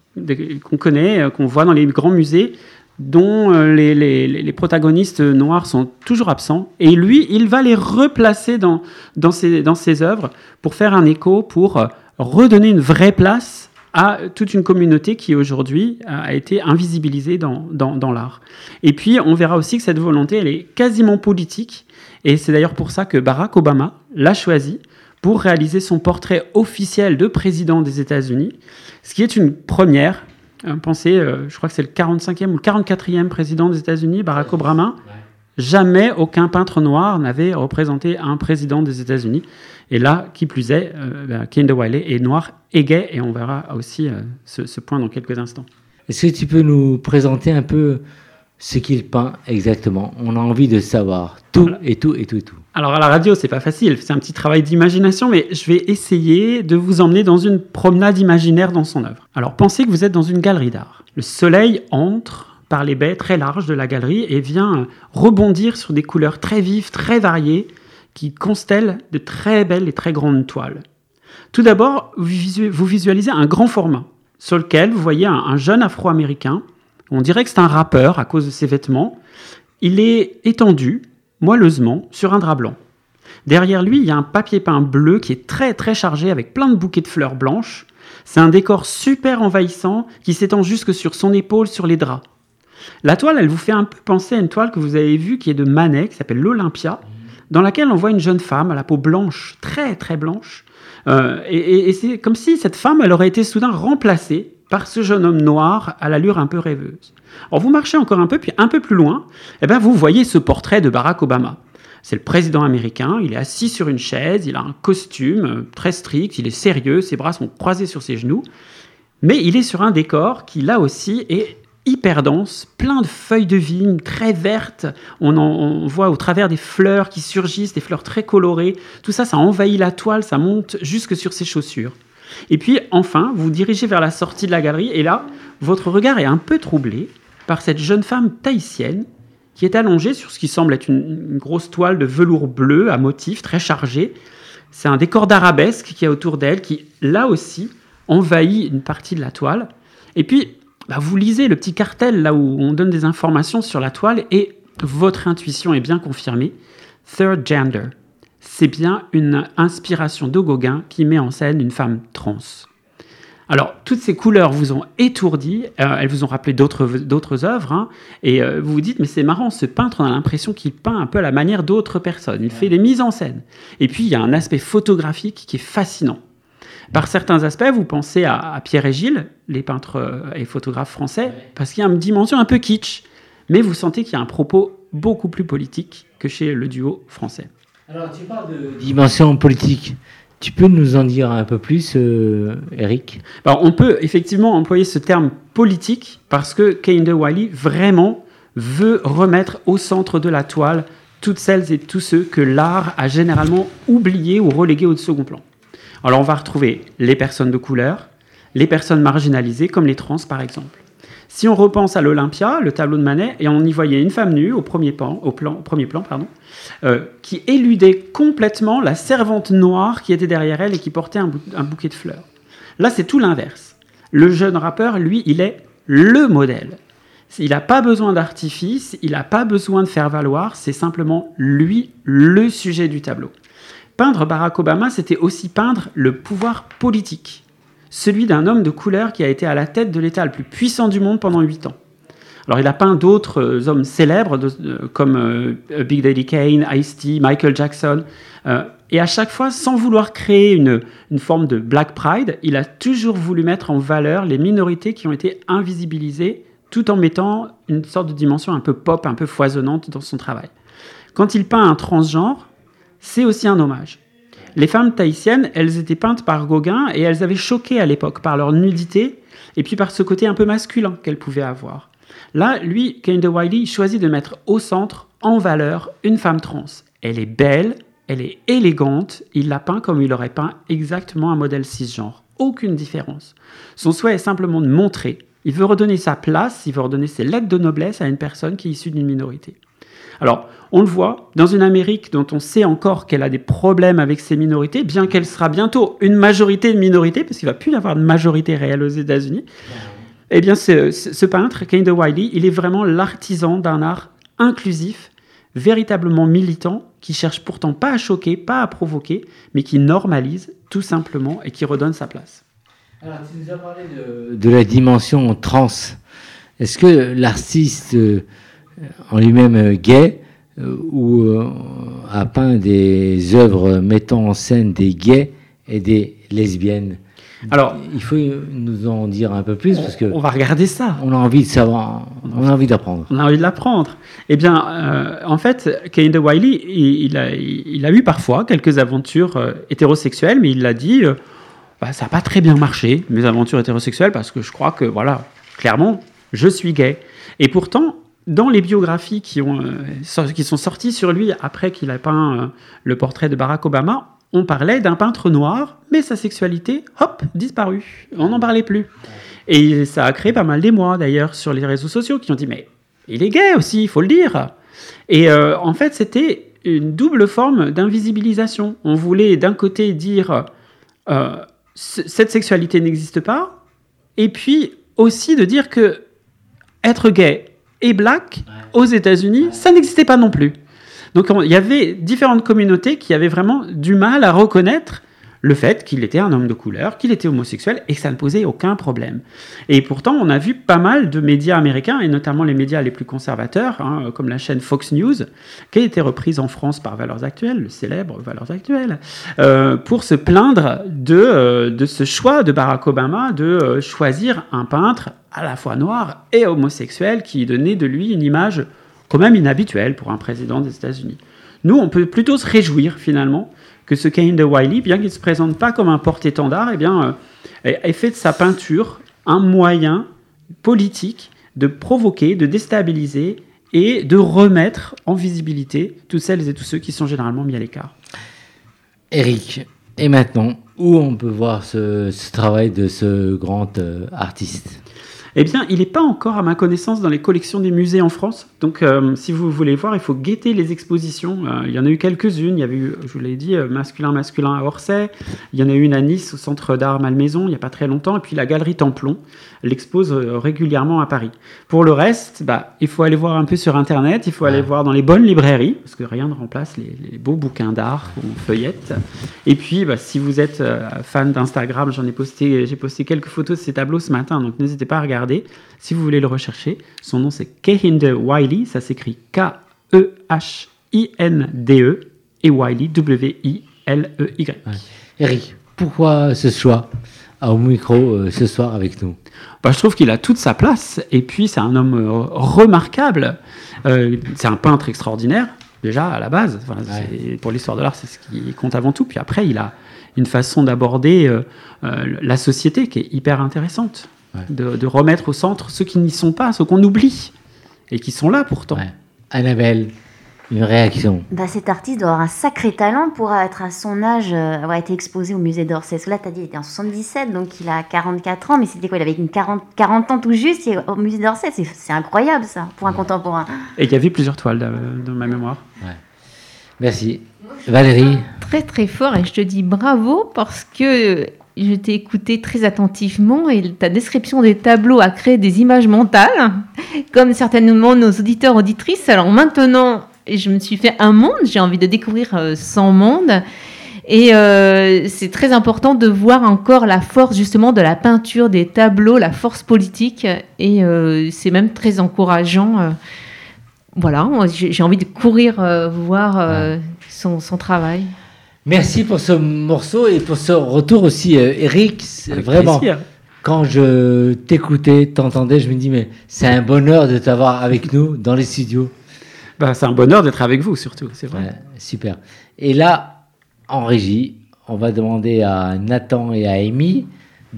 qu'on connaît, euh, qu'on voit dans les grands musées, dont euh, les, protagonistes noirs sont toujours absents. Et lui, il va les replacer dans, dans, ses, dans ses œuvres pour faire un écho, pour euh, redonner une vraie place à toute une communauté qui aujourd'hui a été invisibilisée dans, dans, dans l'art. Et puis, on verra aussi que cette volonté, elle est quasiment politique. Et c'est d'ailleurs pour ça que Barack Obama l'a choisi pour réaliser son portrait officiel de président des États-Unis, ce qui est une première. Euh, pensez, euh, je crois que c'est le 45e ou le 44e président des États-Unis, Barack Obama. Jamais aucun peintre noir n'avait représenté un président des États-Unis. Et là, qui plus est, euh, ben, Ken de Wiley est noir et gay, et on verra aussi ce, ce point dans quelques instants. Est-ce que tu peux nous présenter un peu ce qu'il peint exactement? On a envie de savoir tout et tout et tout et tout. Alors à la radio, c'est pas facile, c'est un petit travail d'imagination, mais je vais essayer de vous emmener dans une promenade imaginaire dans son œuvre. Alors pensez que vous êtes dans une galerie d'art. Le soleil entre par les baies très larges de la galerie et vient rebondir sur des couleurs très vives, très variées, qui constellent de très belles et très grandes toiles. Tout d'abord, vous visualisez un grand format sur lequel vous voyez un jeune afro-américain on dirait que c'est un rappeur à cause de ses vêtements. Il est étendu, moelleusement, sur un drap blanc. Derrière lui, il y a un papier peint bleu qui est très très chargé avec plein de bouquets de fleurs blanches. C'est un décor super envahissant qui s'étend jusque sur son épaule sur les draps. La toile, elle vous fait un peu penser à une toile que vous avez vue qui est de Manet, qui s'appelle l'Olympia, dans laquelle on voit une jeune femme à la peau blanche, très très blanche. Euh, et c'est comme si cette femme, elle aurait été soudain remplacée par ce jeune homme noir à l'allure un peu rêveuse. Alors vous marchez encore un peu, puis un peu plus loin, et eh ben vous voyez ce portrait de Barack Obama. C'est le président américain, il est assis sur une chaise, il a un costume euh, très strict, il est sérieux, ses bras sont croisés sur ses genoux, mais il est sur un décor qui là aussi est hyper dense, plein de feuilles de vigne très vertes. On, on, voit au travers des fleurs qui surgissent, des fleurs très colorées. Tout ça, ça envahit la toile, ça monte jusque sur ses chaussures. Et puis enfin, vous vous dirigez vers la sortie de la galerie et là, votre regard est un peu troublé par cette jeune femme tahitienne qui est allongée sur ce qui semble être une, grosse toile de velours bleu à motifs très chargé. C'est un décor d'arabesque qui est autour d'elle, qui là aussi envahit une partie de la toile. Et puis, bah, vous lisez le petit cartel là où on donne des informations sur la toile et votre intuition est bien confirmée. Third gender c'est bien une inspiration de Gauguin qui met en scène une femme trans. Alors, toutes ces couleurs vous ont étourdi, euh, elles vous ont rappelé d'autres œuvres, hein, et euh, vous vous dites, mais c'est marrant, ce peintre, on a l'impression qu'il peint un peu à la manière d'autres personnes, il fait des mises en scène. Et puis, il y a un aspect photographique qui est fascinant. Par certains aspects, vous pensez à, Pierre et Gilles, les peintres euh, et photographes français, parce qu'il y a une dimension un peu kitsch, mais vous sentez qu'il y a un propos beaucoup plus politique que chez le duo français. Alors, tu parles de dimension politique. Tu peux nous en dire un peu plus, euh, Eric? Alors, On peut effectivement employer ce terme politique parce que Kehinde Wiley vraiment veut remettre au centre de la toile toutes celles et tous ceux que l'art a généralement oubliés ou relégués au second plan. Alors on va retrouver les personnes de couleur, les personnes marginalisées comme les trans par exemple. Si on repense à l'Olympia, le tableau de Manet, et on y voyait une femme nue au premier plan, au plan, premier plan pardon, euh, qui éludait complètement la servante noire qui était derrière elle et qui portait un, un bouquet de fleurs. Là, c'est tout l'inverse. Le jeune rappeur, lui, il est le modèle. Il n'a pas besoin d'artifice, il n'a pas besoin de faire valoir, c'est simplement lui le sujet du tableau. Peindre Barack Obama, c'était aussi peindre le pouvoir politique celui d'un homme de couleur qui a été à la tête de l'État le plus puissant du monde pendant huit ans. Alors il a peint d'autres euh, hommes célèbres comme euh, Big Daddy Kane, Ice-T, Michael Jackson. Euh, et à chaque fois, sans vouloir créer une, une, forme de Black Pride, il a toujours voulu mettre en valeur les minorités qui ont été invisibilisées tout en mettant une sorte de dimension un peu pop, un peu foisonnante dans son travail. Quand il peint un transgenre, c'est aussi un hommage. Les femmes tahitiennes, elles étaient peintes par Gauguin et elles avaient choqué à l'époque par leur nudité et puis par ce côté un peu masculin qu'elles pouvaient avoir. Là, lui, Kehinde Wiley, choisit de mettre au centre, en valeur, une femme trans. Elle est belle, elle est élégante, il la peint comme il aurait peint exactement un modèle cisgenre. Aucune différence. Son souhait est simplement de montrer. Il veut redonner sa place, il veut redonner ses lettres de noblesse à une personne qui est issue d'une minorité. Alors, on le voit, dans une Amérique dont on sait encore qu'elle a des problèmes avec ses minorités, bien qu'elle sera bientôt une majorité de minorités, parce qu'il ne va plus y avoir de majorité réelle aux États-Unis, eh bien, ce, ce peintre, Kane de Wiley, il est vraiment l'artisan d'un art inclusif, véritablement militant, qui cherche pourtant pas à choquer, pas à provoquer, mais qui normalise tout simplement et qui redonne sa place. Alors, tu nous as parlé de, de la dimension trans. Est-ce que l'artiste euh, en lui-même euh, gay euh, ou euh, a peint des œuvres mettant en scène des gays et des lesbiennes. Alors, il faut nous en dire un peu plus parce que on va regarder ça. On a envie de savoir, on a envie d'apprendre. On a envie de l'apprendre. Eh bien, en fait, Kehinde Wiley, il, a, il, a, eu parfois quelques aventures hétérosexuelles, mais il l'a dit, bah, ça n'a pas très bien marché mes aventures hétérosexuelles parce que je crois que voilà, clairement, je suis gay. Et pourtant, dans les biographies qui, ont, euh, qui sont sorties sur lui après qu'il a peint euh, le portrait de Barack Obama, on parlait d'un peintre noir, mais sa sexualité, hop, disparue. On n'en parlait plus. Et ça a créé pas mal d'émoi d'ailleurs sur les réseaux sociaux qui ont dit mais il est gay aussi, il faut le dire. Et euh, en fait, c'était une double forme d'invisibilisation. On voulait d'un côté dire cette sexualité n'existe pas, et puis aussi de dire que être gay et black aux États-Unis, ça n'existait pas non plus. Donc il y avait différentes communautés qui avaient vraiment du mal à reconnaître le fait qu'il était un homme de couleur, qu'il était homosexuel et que ça ne posait aucun problème. Et pourtant, on a vu pas mal de médias américains, et notamment les médias les plus conservateurs, hein, comme la chaîne Fox News, qui a été reprise en France par Valeurs Actuelles, le célèbre Valeurs Actuelles, euh, pour se plaindre de, euh, de ce choix de Barack Obama de euh, choisir un peintre à la fois noir et homosexuel qui donnait de lui une image quand même inhabituelle pour un président des États-Unis. Nous, on peut plutôt se réjouir finalement que ce Cain de Wiley, bien qu'il ne se présente pas comme un porte-étendard, eh bien, euh, ait fait de sa peinture un moyen politique de provoquer, de déstabiliser et de remettre en visibilité toutes celles et tous ceux qui sont généralement mis à l'écart. Eric, et maintenant, où on peut voir ce, travail de ce grand euh, artiste? Eh bien, il n'est pas encore, à ma connaissance, dans les collections des musées en France. Donc, euh, si vous voulez voir, il faut guetter les expositions. Euh, il y en a eu quelques-unes. Il y avait eu, je vous l'ai dit, euh, Masculin Masculin à Orsay. Il y en a eu une à Nice, au Centre d'Art Malmaison, il n'y a pas très longtemps. Et puis la Galerie Templon l'expose régulièrement à Paris. Pour le reste, bah, il faut aller voir un peu sur Internet. Il faut aller voir dans les bonnes librairies, parce que rien ne remplace les, beaux bouquins d'art qu'on feuillette. Et puis, bah, si vous êtes fan d'Instagram, j'en ai posté, j'ai posté quelques photos de ces tableaux ce matin. Donc, n'hésitez pas à regarder si vous voulez le rechercher, son nom c'est Kehinde Wiley, ça s'écrit K-E-H-I-N-D-E e et Wiley, W-I-L-E-Y. Eric, pourquoi ce choix au micro euh, ce soir avec nous? Bah, Je trouve qu'il a toute sa place et puis c'est un homme euh, remarquable. Euh, c'est un peintre extraordinaire, déjà à la base. Pour l'histoire de l'art, c'est ce qui compte avant tout. Puis après, il a une façon d'aborder euh, euh, la société qui est hyper intéressante. De, remettre au centre ceux qui n'y sont pas, ceux qu'on oublie et qui sont là pourtant. Annabelle, une réaction bah, Cet artiste doit avoir un sacré talent pour être à son âge, euh, avoir été exposé au musée d'Orsay. Là, tu as dit, il était en 77, donc il a 44 ans, mais c'était quoi Il avait une 40, 40 ans tout juste au musée d'Orsay. C'est incroyable, ça, pour un contemporain. Et il y avait plusieurs toiles dans ma mémoire. Merci. Valérie Très, très fort, et je te dis bravo parce que je t'ai écouté très attentivement et ta description des tableaux a créé des images mentales, comme certainement nos auditeurs auditrices. Alors maintenant, je me suis fait un monde, j'ai envie de découvrir euh, son monde. Et euh, c'est très important de voir encore la force justement de la peinture, des tableaux, la force politique. Et euh, c'est même très encourageant. voilà, j'ai envie de courir voir son, son, travail. Merci pour ce morceau et pour ce retour aussi, Eric. Vraiment, quand je t'écoutais, t'entendais, je me dis, mais c'est un bonheur de t'avoir avec nous dans les studios. Bah, c'est un bonheur d'être avec vous, surtout, c'est vrai. super. Et là, en régie, on va demander à Nathan et à Amy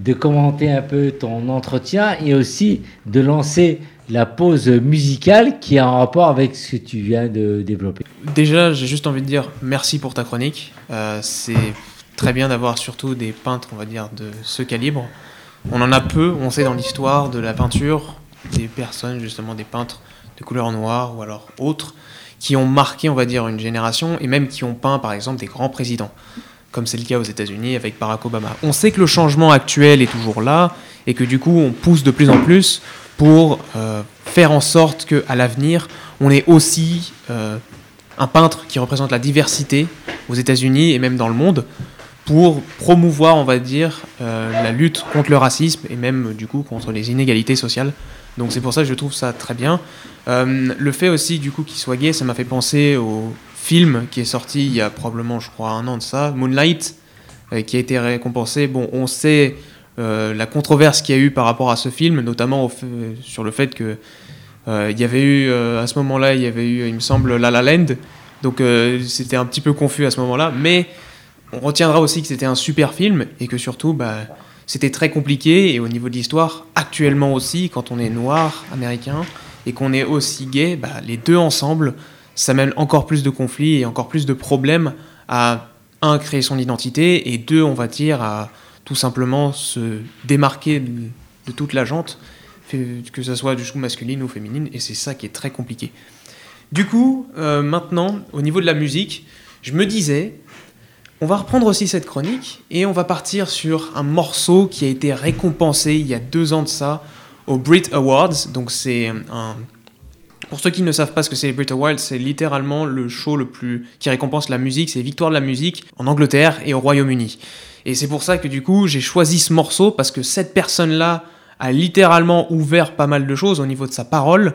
de commenter un peu ton entretien et aussi de lancer la pause musicale qui a un rapport avec ce que tu viens de développer. Déjà, j'ai juste envie de dire merci pour ta chronique. Euh, c'est très bien d'avoir surtout des peintres, on va dire, de ce calibre. On en a peu, on sait dans l'histoire de la peinture, des personnes, justement, des peintres de couleur noire ou alors autres, qui ont marqué, on va dire, une génération et même qui ont peint, par exemple, des grands présidents, comme c'est le cas aux États-Unis avec Barack Obama. On sait que le changement actuel est toujours là et que du coup, on pousse de plus en plus pour euh, faire en sorte qu'à l'avenir, on ait aussi euh, un peintre qui représente la diversité aux États-Unis et même dans le monde pour promouvoir, on va dire, euh, la lutte contre le racisme et même du coup contre les inégalités sociales. Donc c'est pour ça que je trouve ça très bien. Le fait aussi du coup qu'il soit gay, ça m'a fait penser au film qui est sorti il y a probablement, je crois, un an de ça, Moonlight, euh, qui a été récompensé. Bon, on sait euh, la controverse qu'il y a eu par rapport à ce film, notamment sur le fait que il y avait eu à ce moment-là, il y avait eu, il me semble, La La Land. Donc c'était un petit peu confus à ce moment-là, mais on retiendra aussi que c'était un super film et que surtout, bah, c'était très compliqué et au niveau de l'histoire, actuellement aussi, quand on est noir américain et qu'on est aussi gay, bah, les deux ensemble, ça mène encore plus de conflits et encore plus de problèmes à, un, créer son identité et deux, on va dire, à tout simplement se démarquer de, toute la jante, que ce soit du coup masculine ou féminine, et c'est ça qui est très compliqué. Du coup, euh, maintenant, au niveau de la musique, je me disais, on va reprendre aussi cette chronique et on va partir sur un morceau qui a été récompensé il y a deux ans de ça aux Brit Awards. Donc c'est un... Pour ceux qui ne savent pas ce que c'est Brit Awards, c'est littéralement le show le plus qui récompense la musique, c'est Victoire de la musique en Angleterre et au Royaume-Uni. Et c'est pour ça que du coup j'ai choisi ce morceau parce que cette personne-là a littéralement ouvert pas mal de choses au niveau de sa parole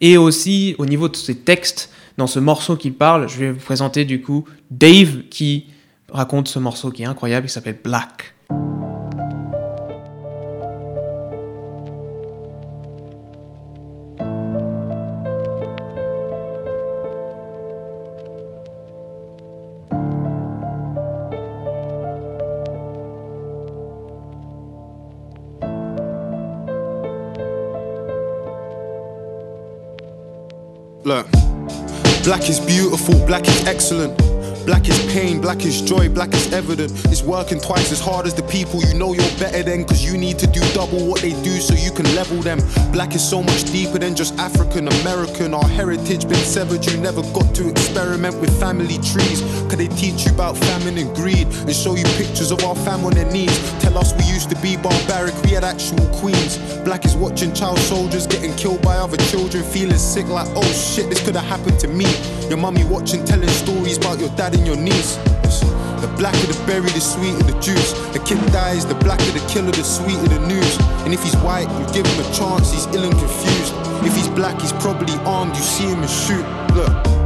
et aussi au niveau de ses textes. Dans ce morceau qu'il parle, je vais vous présenter du coup Dave qui raconte ce morceau qui est incroyable, qui s'appelle Black. Look, black is beautiful, black is excellent. Black is pain, black is joy, black is evident. It's working twice as hard as the people you know you're better than. Cause you need to do double what they do so you can level them. Black is so much deeper than just African American. Our heritage been severed, you never got to experiment with family trees. Could they teach you about famine and greed and show you pictures of our fam on their knees? Tell us we used to be barbaric, we had actual queens. Black is watching child soldiers getting killed by other children, feeling sick like, oh shit, this could have happened to me. Your mummy watching, telling stories about your dad and your niece. The blacker the berry, the sweeter the juice. The kid dies, the blacker the killer, the sweeter the news. And if he's white, you give him a chance, he's ill and confused. If he's black, he's probably armed, you see him and shoot. Look.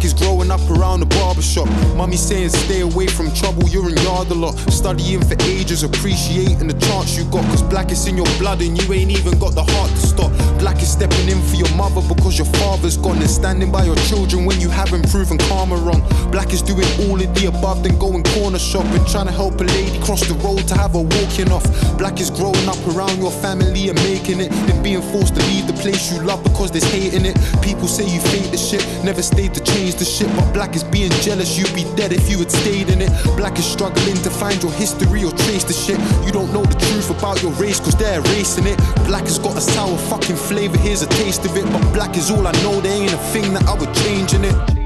Black is growing up around the barbershop. Mummy saying stay away from trouble, you're in yard a lot. Studying for ages, appreciating the chance you got. Cause black is in your blood and you ain't even got the heart to stop. Black is stepping in for your mother because your father's gone. And standing by your children when you haven't proven karma wrong. Black is doing all of the above, then going corner shopping. Trying to help a lady cross the road to have her walking off. Black is growing up around your family and making it. Then being forced to leave the place you love because there's hate in it. People say you fake the shit, never stayed to change the shit. But black is being jealous, you'd be dead if you had stayed in it. Black is struggling to find your history or trace the shit. You don't know the truth about your race cause they're erasing it. Black has got a sour fucking flavor, here's a taste of it. But black is all I know, there ain't a thing that I would change in it.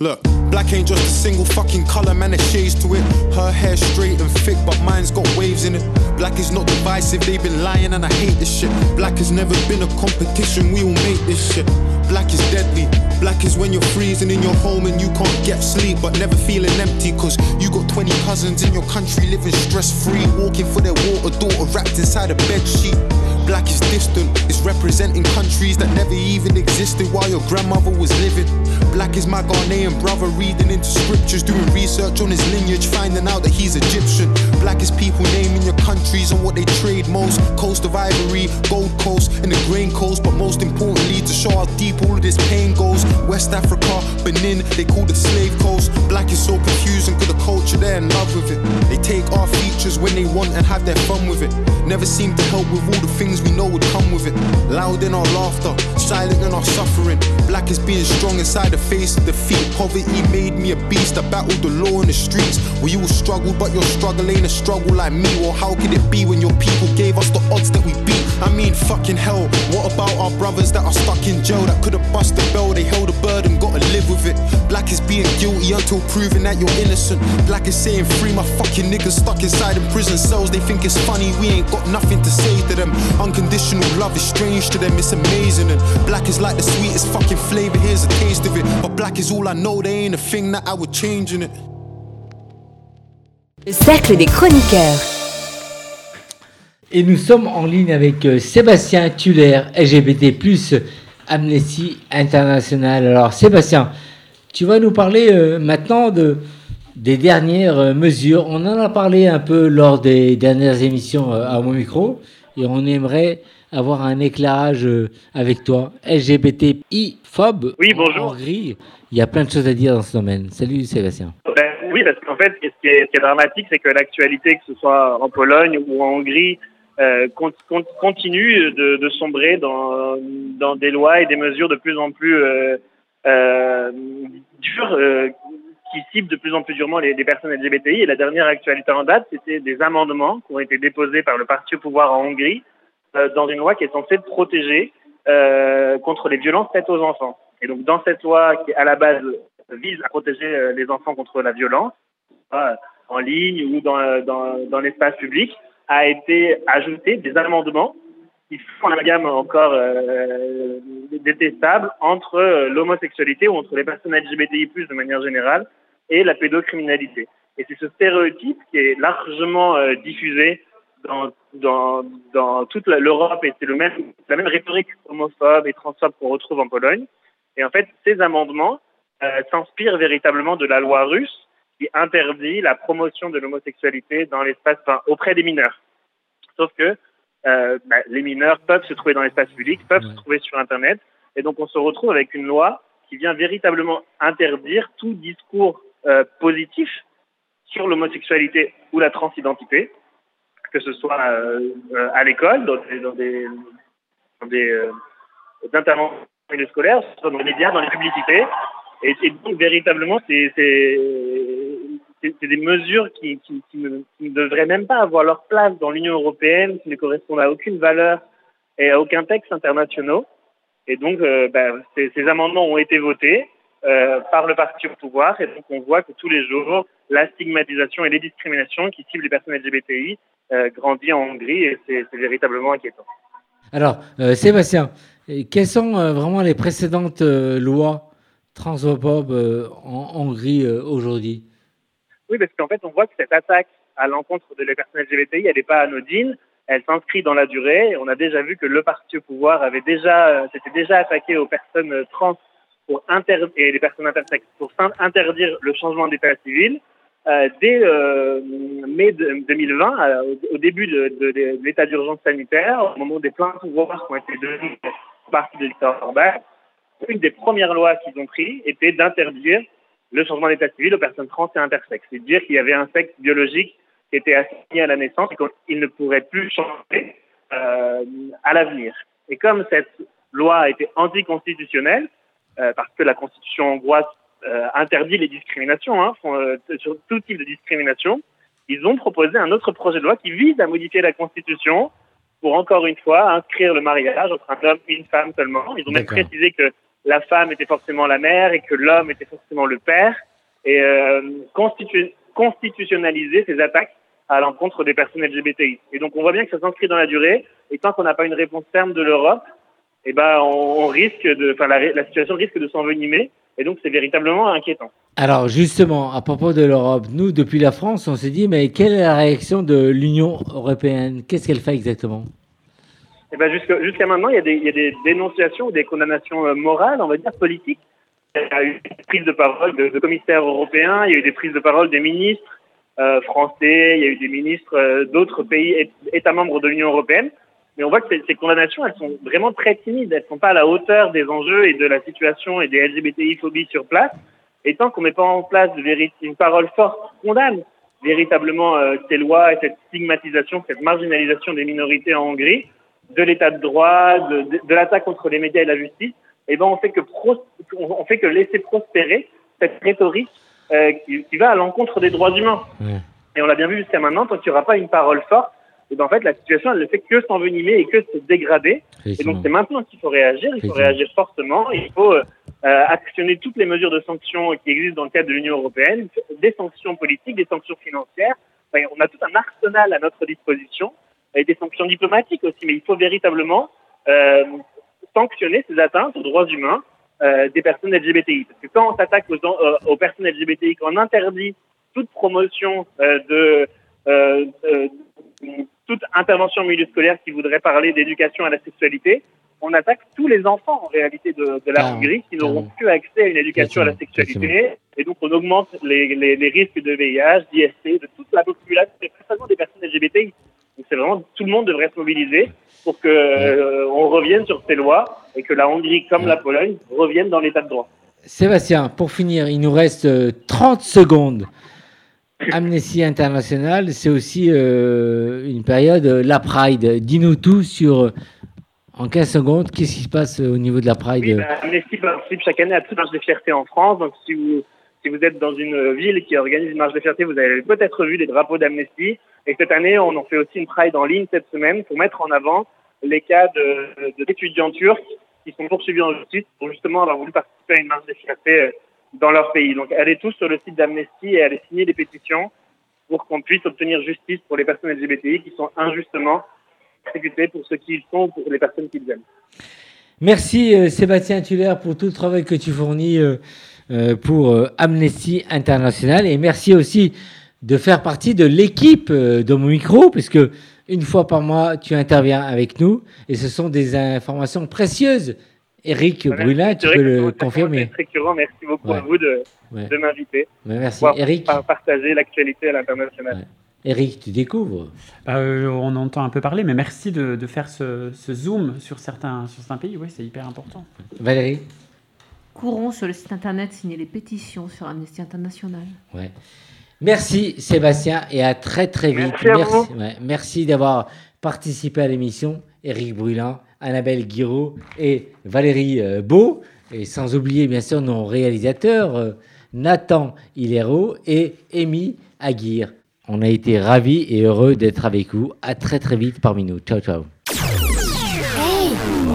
Look, black ain't just a single fucking color, man, there's shades to it. Her hair straight and thick, but mine's got waves in it. Black is not divisive, they've been lying and I hate this shit. Black has never been a competition, we all make this shit. Black is deadly. Black is when you're freezing in your home and you can't get sleep, but never feeling empty. Cause you got 20 cousins in your country living stress free, walking for their water daughter wrapped inside a bed sheet. Black is distant, it's representing countries that never even existed while your grandmother was living. Black is my Ghanaian brother reading into scriptures, doing research on his lineage, finding out that he's Egyptian. Black is people naming your countries and what they trade most. Coast of Ivory, Gold Coast, and the Grain Coast, but most importantly, to show how deep all of this pain goes. West Africa, Benin, they call it Slave Coast. Black is so confusing, cause the culture they're in love with it. They take our features when they want and have their fun with it. Never seem to help with all the things we know would come with it. Loud in our laughter, silent in our suffering. Black is being strong inside the face of defeat. Poverty made me a beast. I battled the law in the streets. Well, you will struggle, but your struggle ain't a struggle like me. Well, how could it be when your people gave us the odds that we beat? I mean, fucking hell. What about our brothers that are stuck in jail that could have bust the bell? They held a burden, gotta live with it. Black is being guilty until proven that you're innocent. Black is saying free my fucking niggas stuck inside in prison cells. They think it's funny, we ain't got nothing to say to them. Unconditional love is strange to them, it's amazing. And black is like the sweetest fucking flavor, here's a taste of it. But black is all I know, there ain't a thing that I would change in it. Le cercle des chroniqueurs. Et nous sommes en ligne avec euh, Sébastien Tuller, LGBT, Amnesty International. Alors, Sébastien, tu vas nous parler euh, maintenant de, des dernières euh, mesures. On en a parlé un peu lors des dernières émissions à mon micro et on aimerait avoir un éclairage avec toi. LGBTI-phobe oui, bonjour. en gris. Il y a plein de choses à dire dans ce domaine. Salut Sébastien. Ben, oui, parce qu'en fait, ce qui est, ce qui est dramatique, c'est que l'actualité, que ce soit en Pologne ou en Hongrie, euh, continue de, sombrer dans, des lois et des mesures de plus en plus euh, euh, dures qui ciblent de plus en plus durement les, les, personnes LGBTI. Et la dernière actualité en date, c'était des amendements qui ont été déposés par le parti au pouvoir en Hongrie dans une loi qui est censée protéger contre les violences faites aux enfants. Et donc dans cette loi qui à la base vise à protéger les enfants contre la violence, en ligne ou dans l'espace public, a été ajouté des amendements qui font un gamme encore euh, détestable entre euh, l'homosexualité ou entre les personnes LGBTI+, de manière générale, et la pédocriminalité. Et c'est ce stéréotype qui est largement euh, diffusé dans, dans, dans toute l'Europe et c'est le même, la même rhétorique homophobe et transphobe qu'on retrouve en Pologne. Et en fait, ces amendements euh, s'inspirent véritablement de la loi russe qui interdit la promotion de l'homosexualité dans l'espace, enfin, auprès des mineurs. Sauf que euh, bah, les mineurs peuvent se trouver dans l'espace public, peuvent se trouver sur Internet, et donc on se retrouve avec une loi qui vient véritablement interdire tout discours euh, positif sur l'homosexualité ou la transidentité, que ce soit euh, à l'école, dans des, dans des, dans des interventions scolaires, dans les médias, dans les publicités, et, et donc véritablement c'est c'est des mesures qui, ne, devraient même pas avoir leur place dans l'Union européenne, qui ne correspondent à aucune valeur et à aucun texte international. Et donc, euh, ben, ces, amendements ont été votés euh, par le parti au pouvoir, et donc on voit que tous les jours, la stigmatisation et les discriminations qui ciblent les personnes LGBTI euh, grandit en Hongrie, et c'est véritablement inquiétant. Alors, euh, Sébastien, quelles sont vraiment les précédentes lois transphobes en Hongrie aujourd'hui? Parce qu'en fait, on voit que cette attaque à l'encontre de les personnes LGBTI, elle n'est pas anodine. Elle s'inscrit dans la durée. On a déjà vu que le parti au pouvoir avait déjà, euh, s'était déjà attaqué aux personnes trans pour inter et les personnes intersexes pour interdire le changement d'état civil. Euh, dès euh, mai de, 2020, euh, au début de, l'état d'urgence sanitaire, au moment des pleins pouvoirs qui ont été donnés partie de Victor Orban, une des premières lois qu'ils ont prises était d'interdire le changement d'état civil aux personnes trans et intersexes. C'est dire qu'il y avait un sexe biologique qui était assigné à la naissance et qu'il ne pourrait plus changer euh, à l'avenir. Et comme cette loi a été anticonstitutionnelle, euh, parce que la constitution hongroise euh, interdit les discriminations, hein, sur tout type de discrimination, ils ont proposé un autre projet de loi qui vise à modifier la constitution pour encore une fois inscrire le mariage entre un homme et une femme seulement. Ils ont même précisé que la femme était forcément la mère et que l'homme était forcément le père et euh, constitutionnaliser ces attaques à l'encontre des personnes LGBTI. Et donc on voit bien que ça s'inscrit dans la durée et tant qu'on n'a pas une réponse ferme de l'Europe, eh ben, on, risque de, enfin, la, situation risque de s'envenimer. Et donc, c'est véritablement inquiétant. Alors, justement, à propos de l'Europe, nous, depuis la France, on s'est dit, mais quelle est la réaction de l'Union européenne? Qu'est-ce qu'elle fait exactement? Eh ben, Jusqu'à maintenant, il y, a des, dénonciations des condamnations euh, morales, on va dire politiques. Il y a eu des prises de parole de, commissaires européens, il y a eu des prises de parole des ministres euh, français, il y a eu des ministres euh, d'autres pays, États membres de l'Union européenne. Mais on voit que ces, condamnations, elles sont vraiment très timides. Elles sont pas à la hauteur des enjeux et de la situation et des LGBTI-phobies sur place. Et tant qu'on met pas en place une parole forte qui condamne véritablement ces lois et cette stigmatisation, cette marginalisation des minorités en Hongrie, de l'état de droit, de, de, l'attaque contre les médias et la justice, eh ben on fait que on fait que laisser prospérer cette rhétorique euh, qui, qui, va à l'encontre des droits humains. Et on l'a bien vu jusqu'à maintenant, tant qu'il n'y aura pas une parole forte, et ben en fait la situation elle ne fait que s'envenimer et que se dégrader. Et donc c'est maintenant qu'il faut réagir, il faut réagir fortement, il faut euh, actionner toutes les mesures de sanctions qui existent dans le cadre de l'Union européenne, des sanctions politiques, des sanctions financières. on a tout un arsenal à notre disposition et des sanctions diplomatiques aussi, mais il faut véritablement euh, sanctionner ces atteintes aux droits humains euh, des personnes LGBTI. Parce que quand on s'attaque aux, euh, aux, personnes LGBTI, quand on interdit toute promotion de toute intervention au milieu scolaire qui voudrait parler d'éducation à la sexualité, on attaque tous les enfants en réalité de, de la Hongrie qui n'auront plus accès à une éducation à la sexualité. Et donc on augmente les, les, les risques de VIH, d'IST, de toute la population, et pas seulement des personnes LGBTI. C'est vraiment tout le monde devrait se mobiliser pour que euh, on revienne sur ces lois et que la Hongrie comme la Pologne reviennent dans l'état de droit. Sébastien, pour finir, il nous reste 30 euh, secondes. Amnesty International, c'est aussi euh, une période, la Pride. Dis-nous tout sur, en 15 secondes, qu'est-ce qui se passe au niveau de la Pride? Oui, bah, Amnesty participe chaque année à toute marche de fierté en France. Donc, si vous, si vous êtes dans une ville qui organise une marche de fierté, vous avez peut-être vu les drapeaux d'Amnesty. Et cette année, on en fait aussi une Pride en ligne cette semaine pour mettre en avant les cas d'étudiants turcs qui sont poursuivis en justice pour justement avoir voulu participer à une marche de fierté dans leur pays. Donc allez tous sur le site d'Amnesty et allez signer des pétitions pour qu'on puisse obtenir justice pour les personnes LGBTI qui sont injustement exécutées pour ce qu'ils sont, pour les personnes qu'ils aiment. Merci euh, Sébastien Tuller pour tout le travail que tu fournis euh, euh, pour Amnesty International et merci aussi de faire partie de l'équipe de mon micro puisque une fois par mois tu interviens avec nous et ce sont des informations précieuses Eric Brulin, tu peux le confirmer. Merci beaucoup à vous de, de m'inviter. Merci. Eric. Partager l'actualité à l'international. Eric, tu découvres euh, On entend un peu parler, mais merci de, de faire ce, ce, zoom sur certains, sur certains pays. Oui, c'est hyper important. Valérie Courons sur le site internet, signer les pétitions sur Amnesty International. Ouais. Merci Sébastien et à très très vite. Merci, merci, merci d'avoir participé à l'émission. Eric Brulin, Annabelle Guiraud et Valérie euh, Beau, et sans oublier bien sûr nos réalisateurs euh, Nathan Hilero et Amy Aguirre. On a été ravis et heureux d'être avec vous. À très très vite parmi nous. Ciao ciao. Hey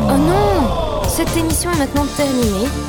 Oh non Cette émission est maintenant terminée.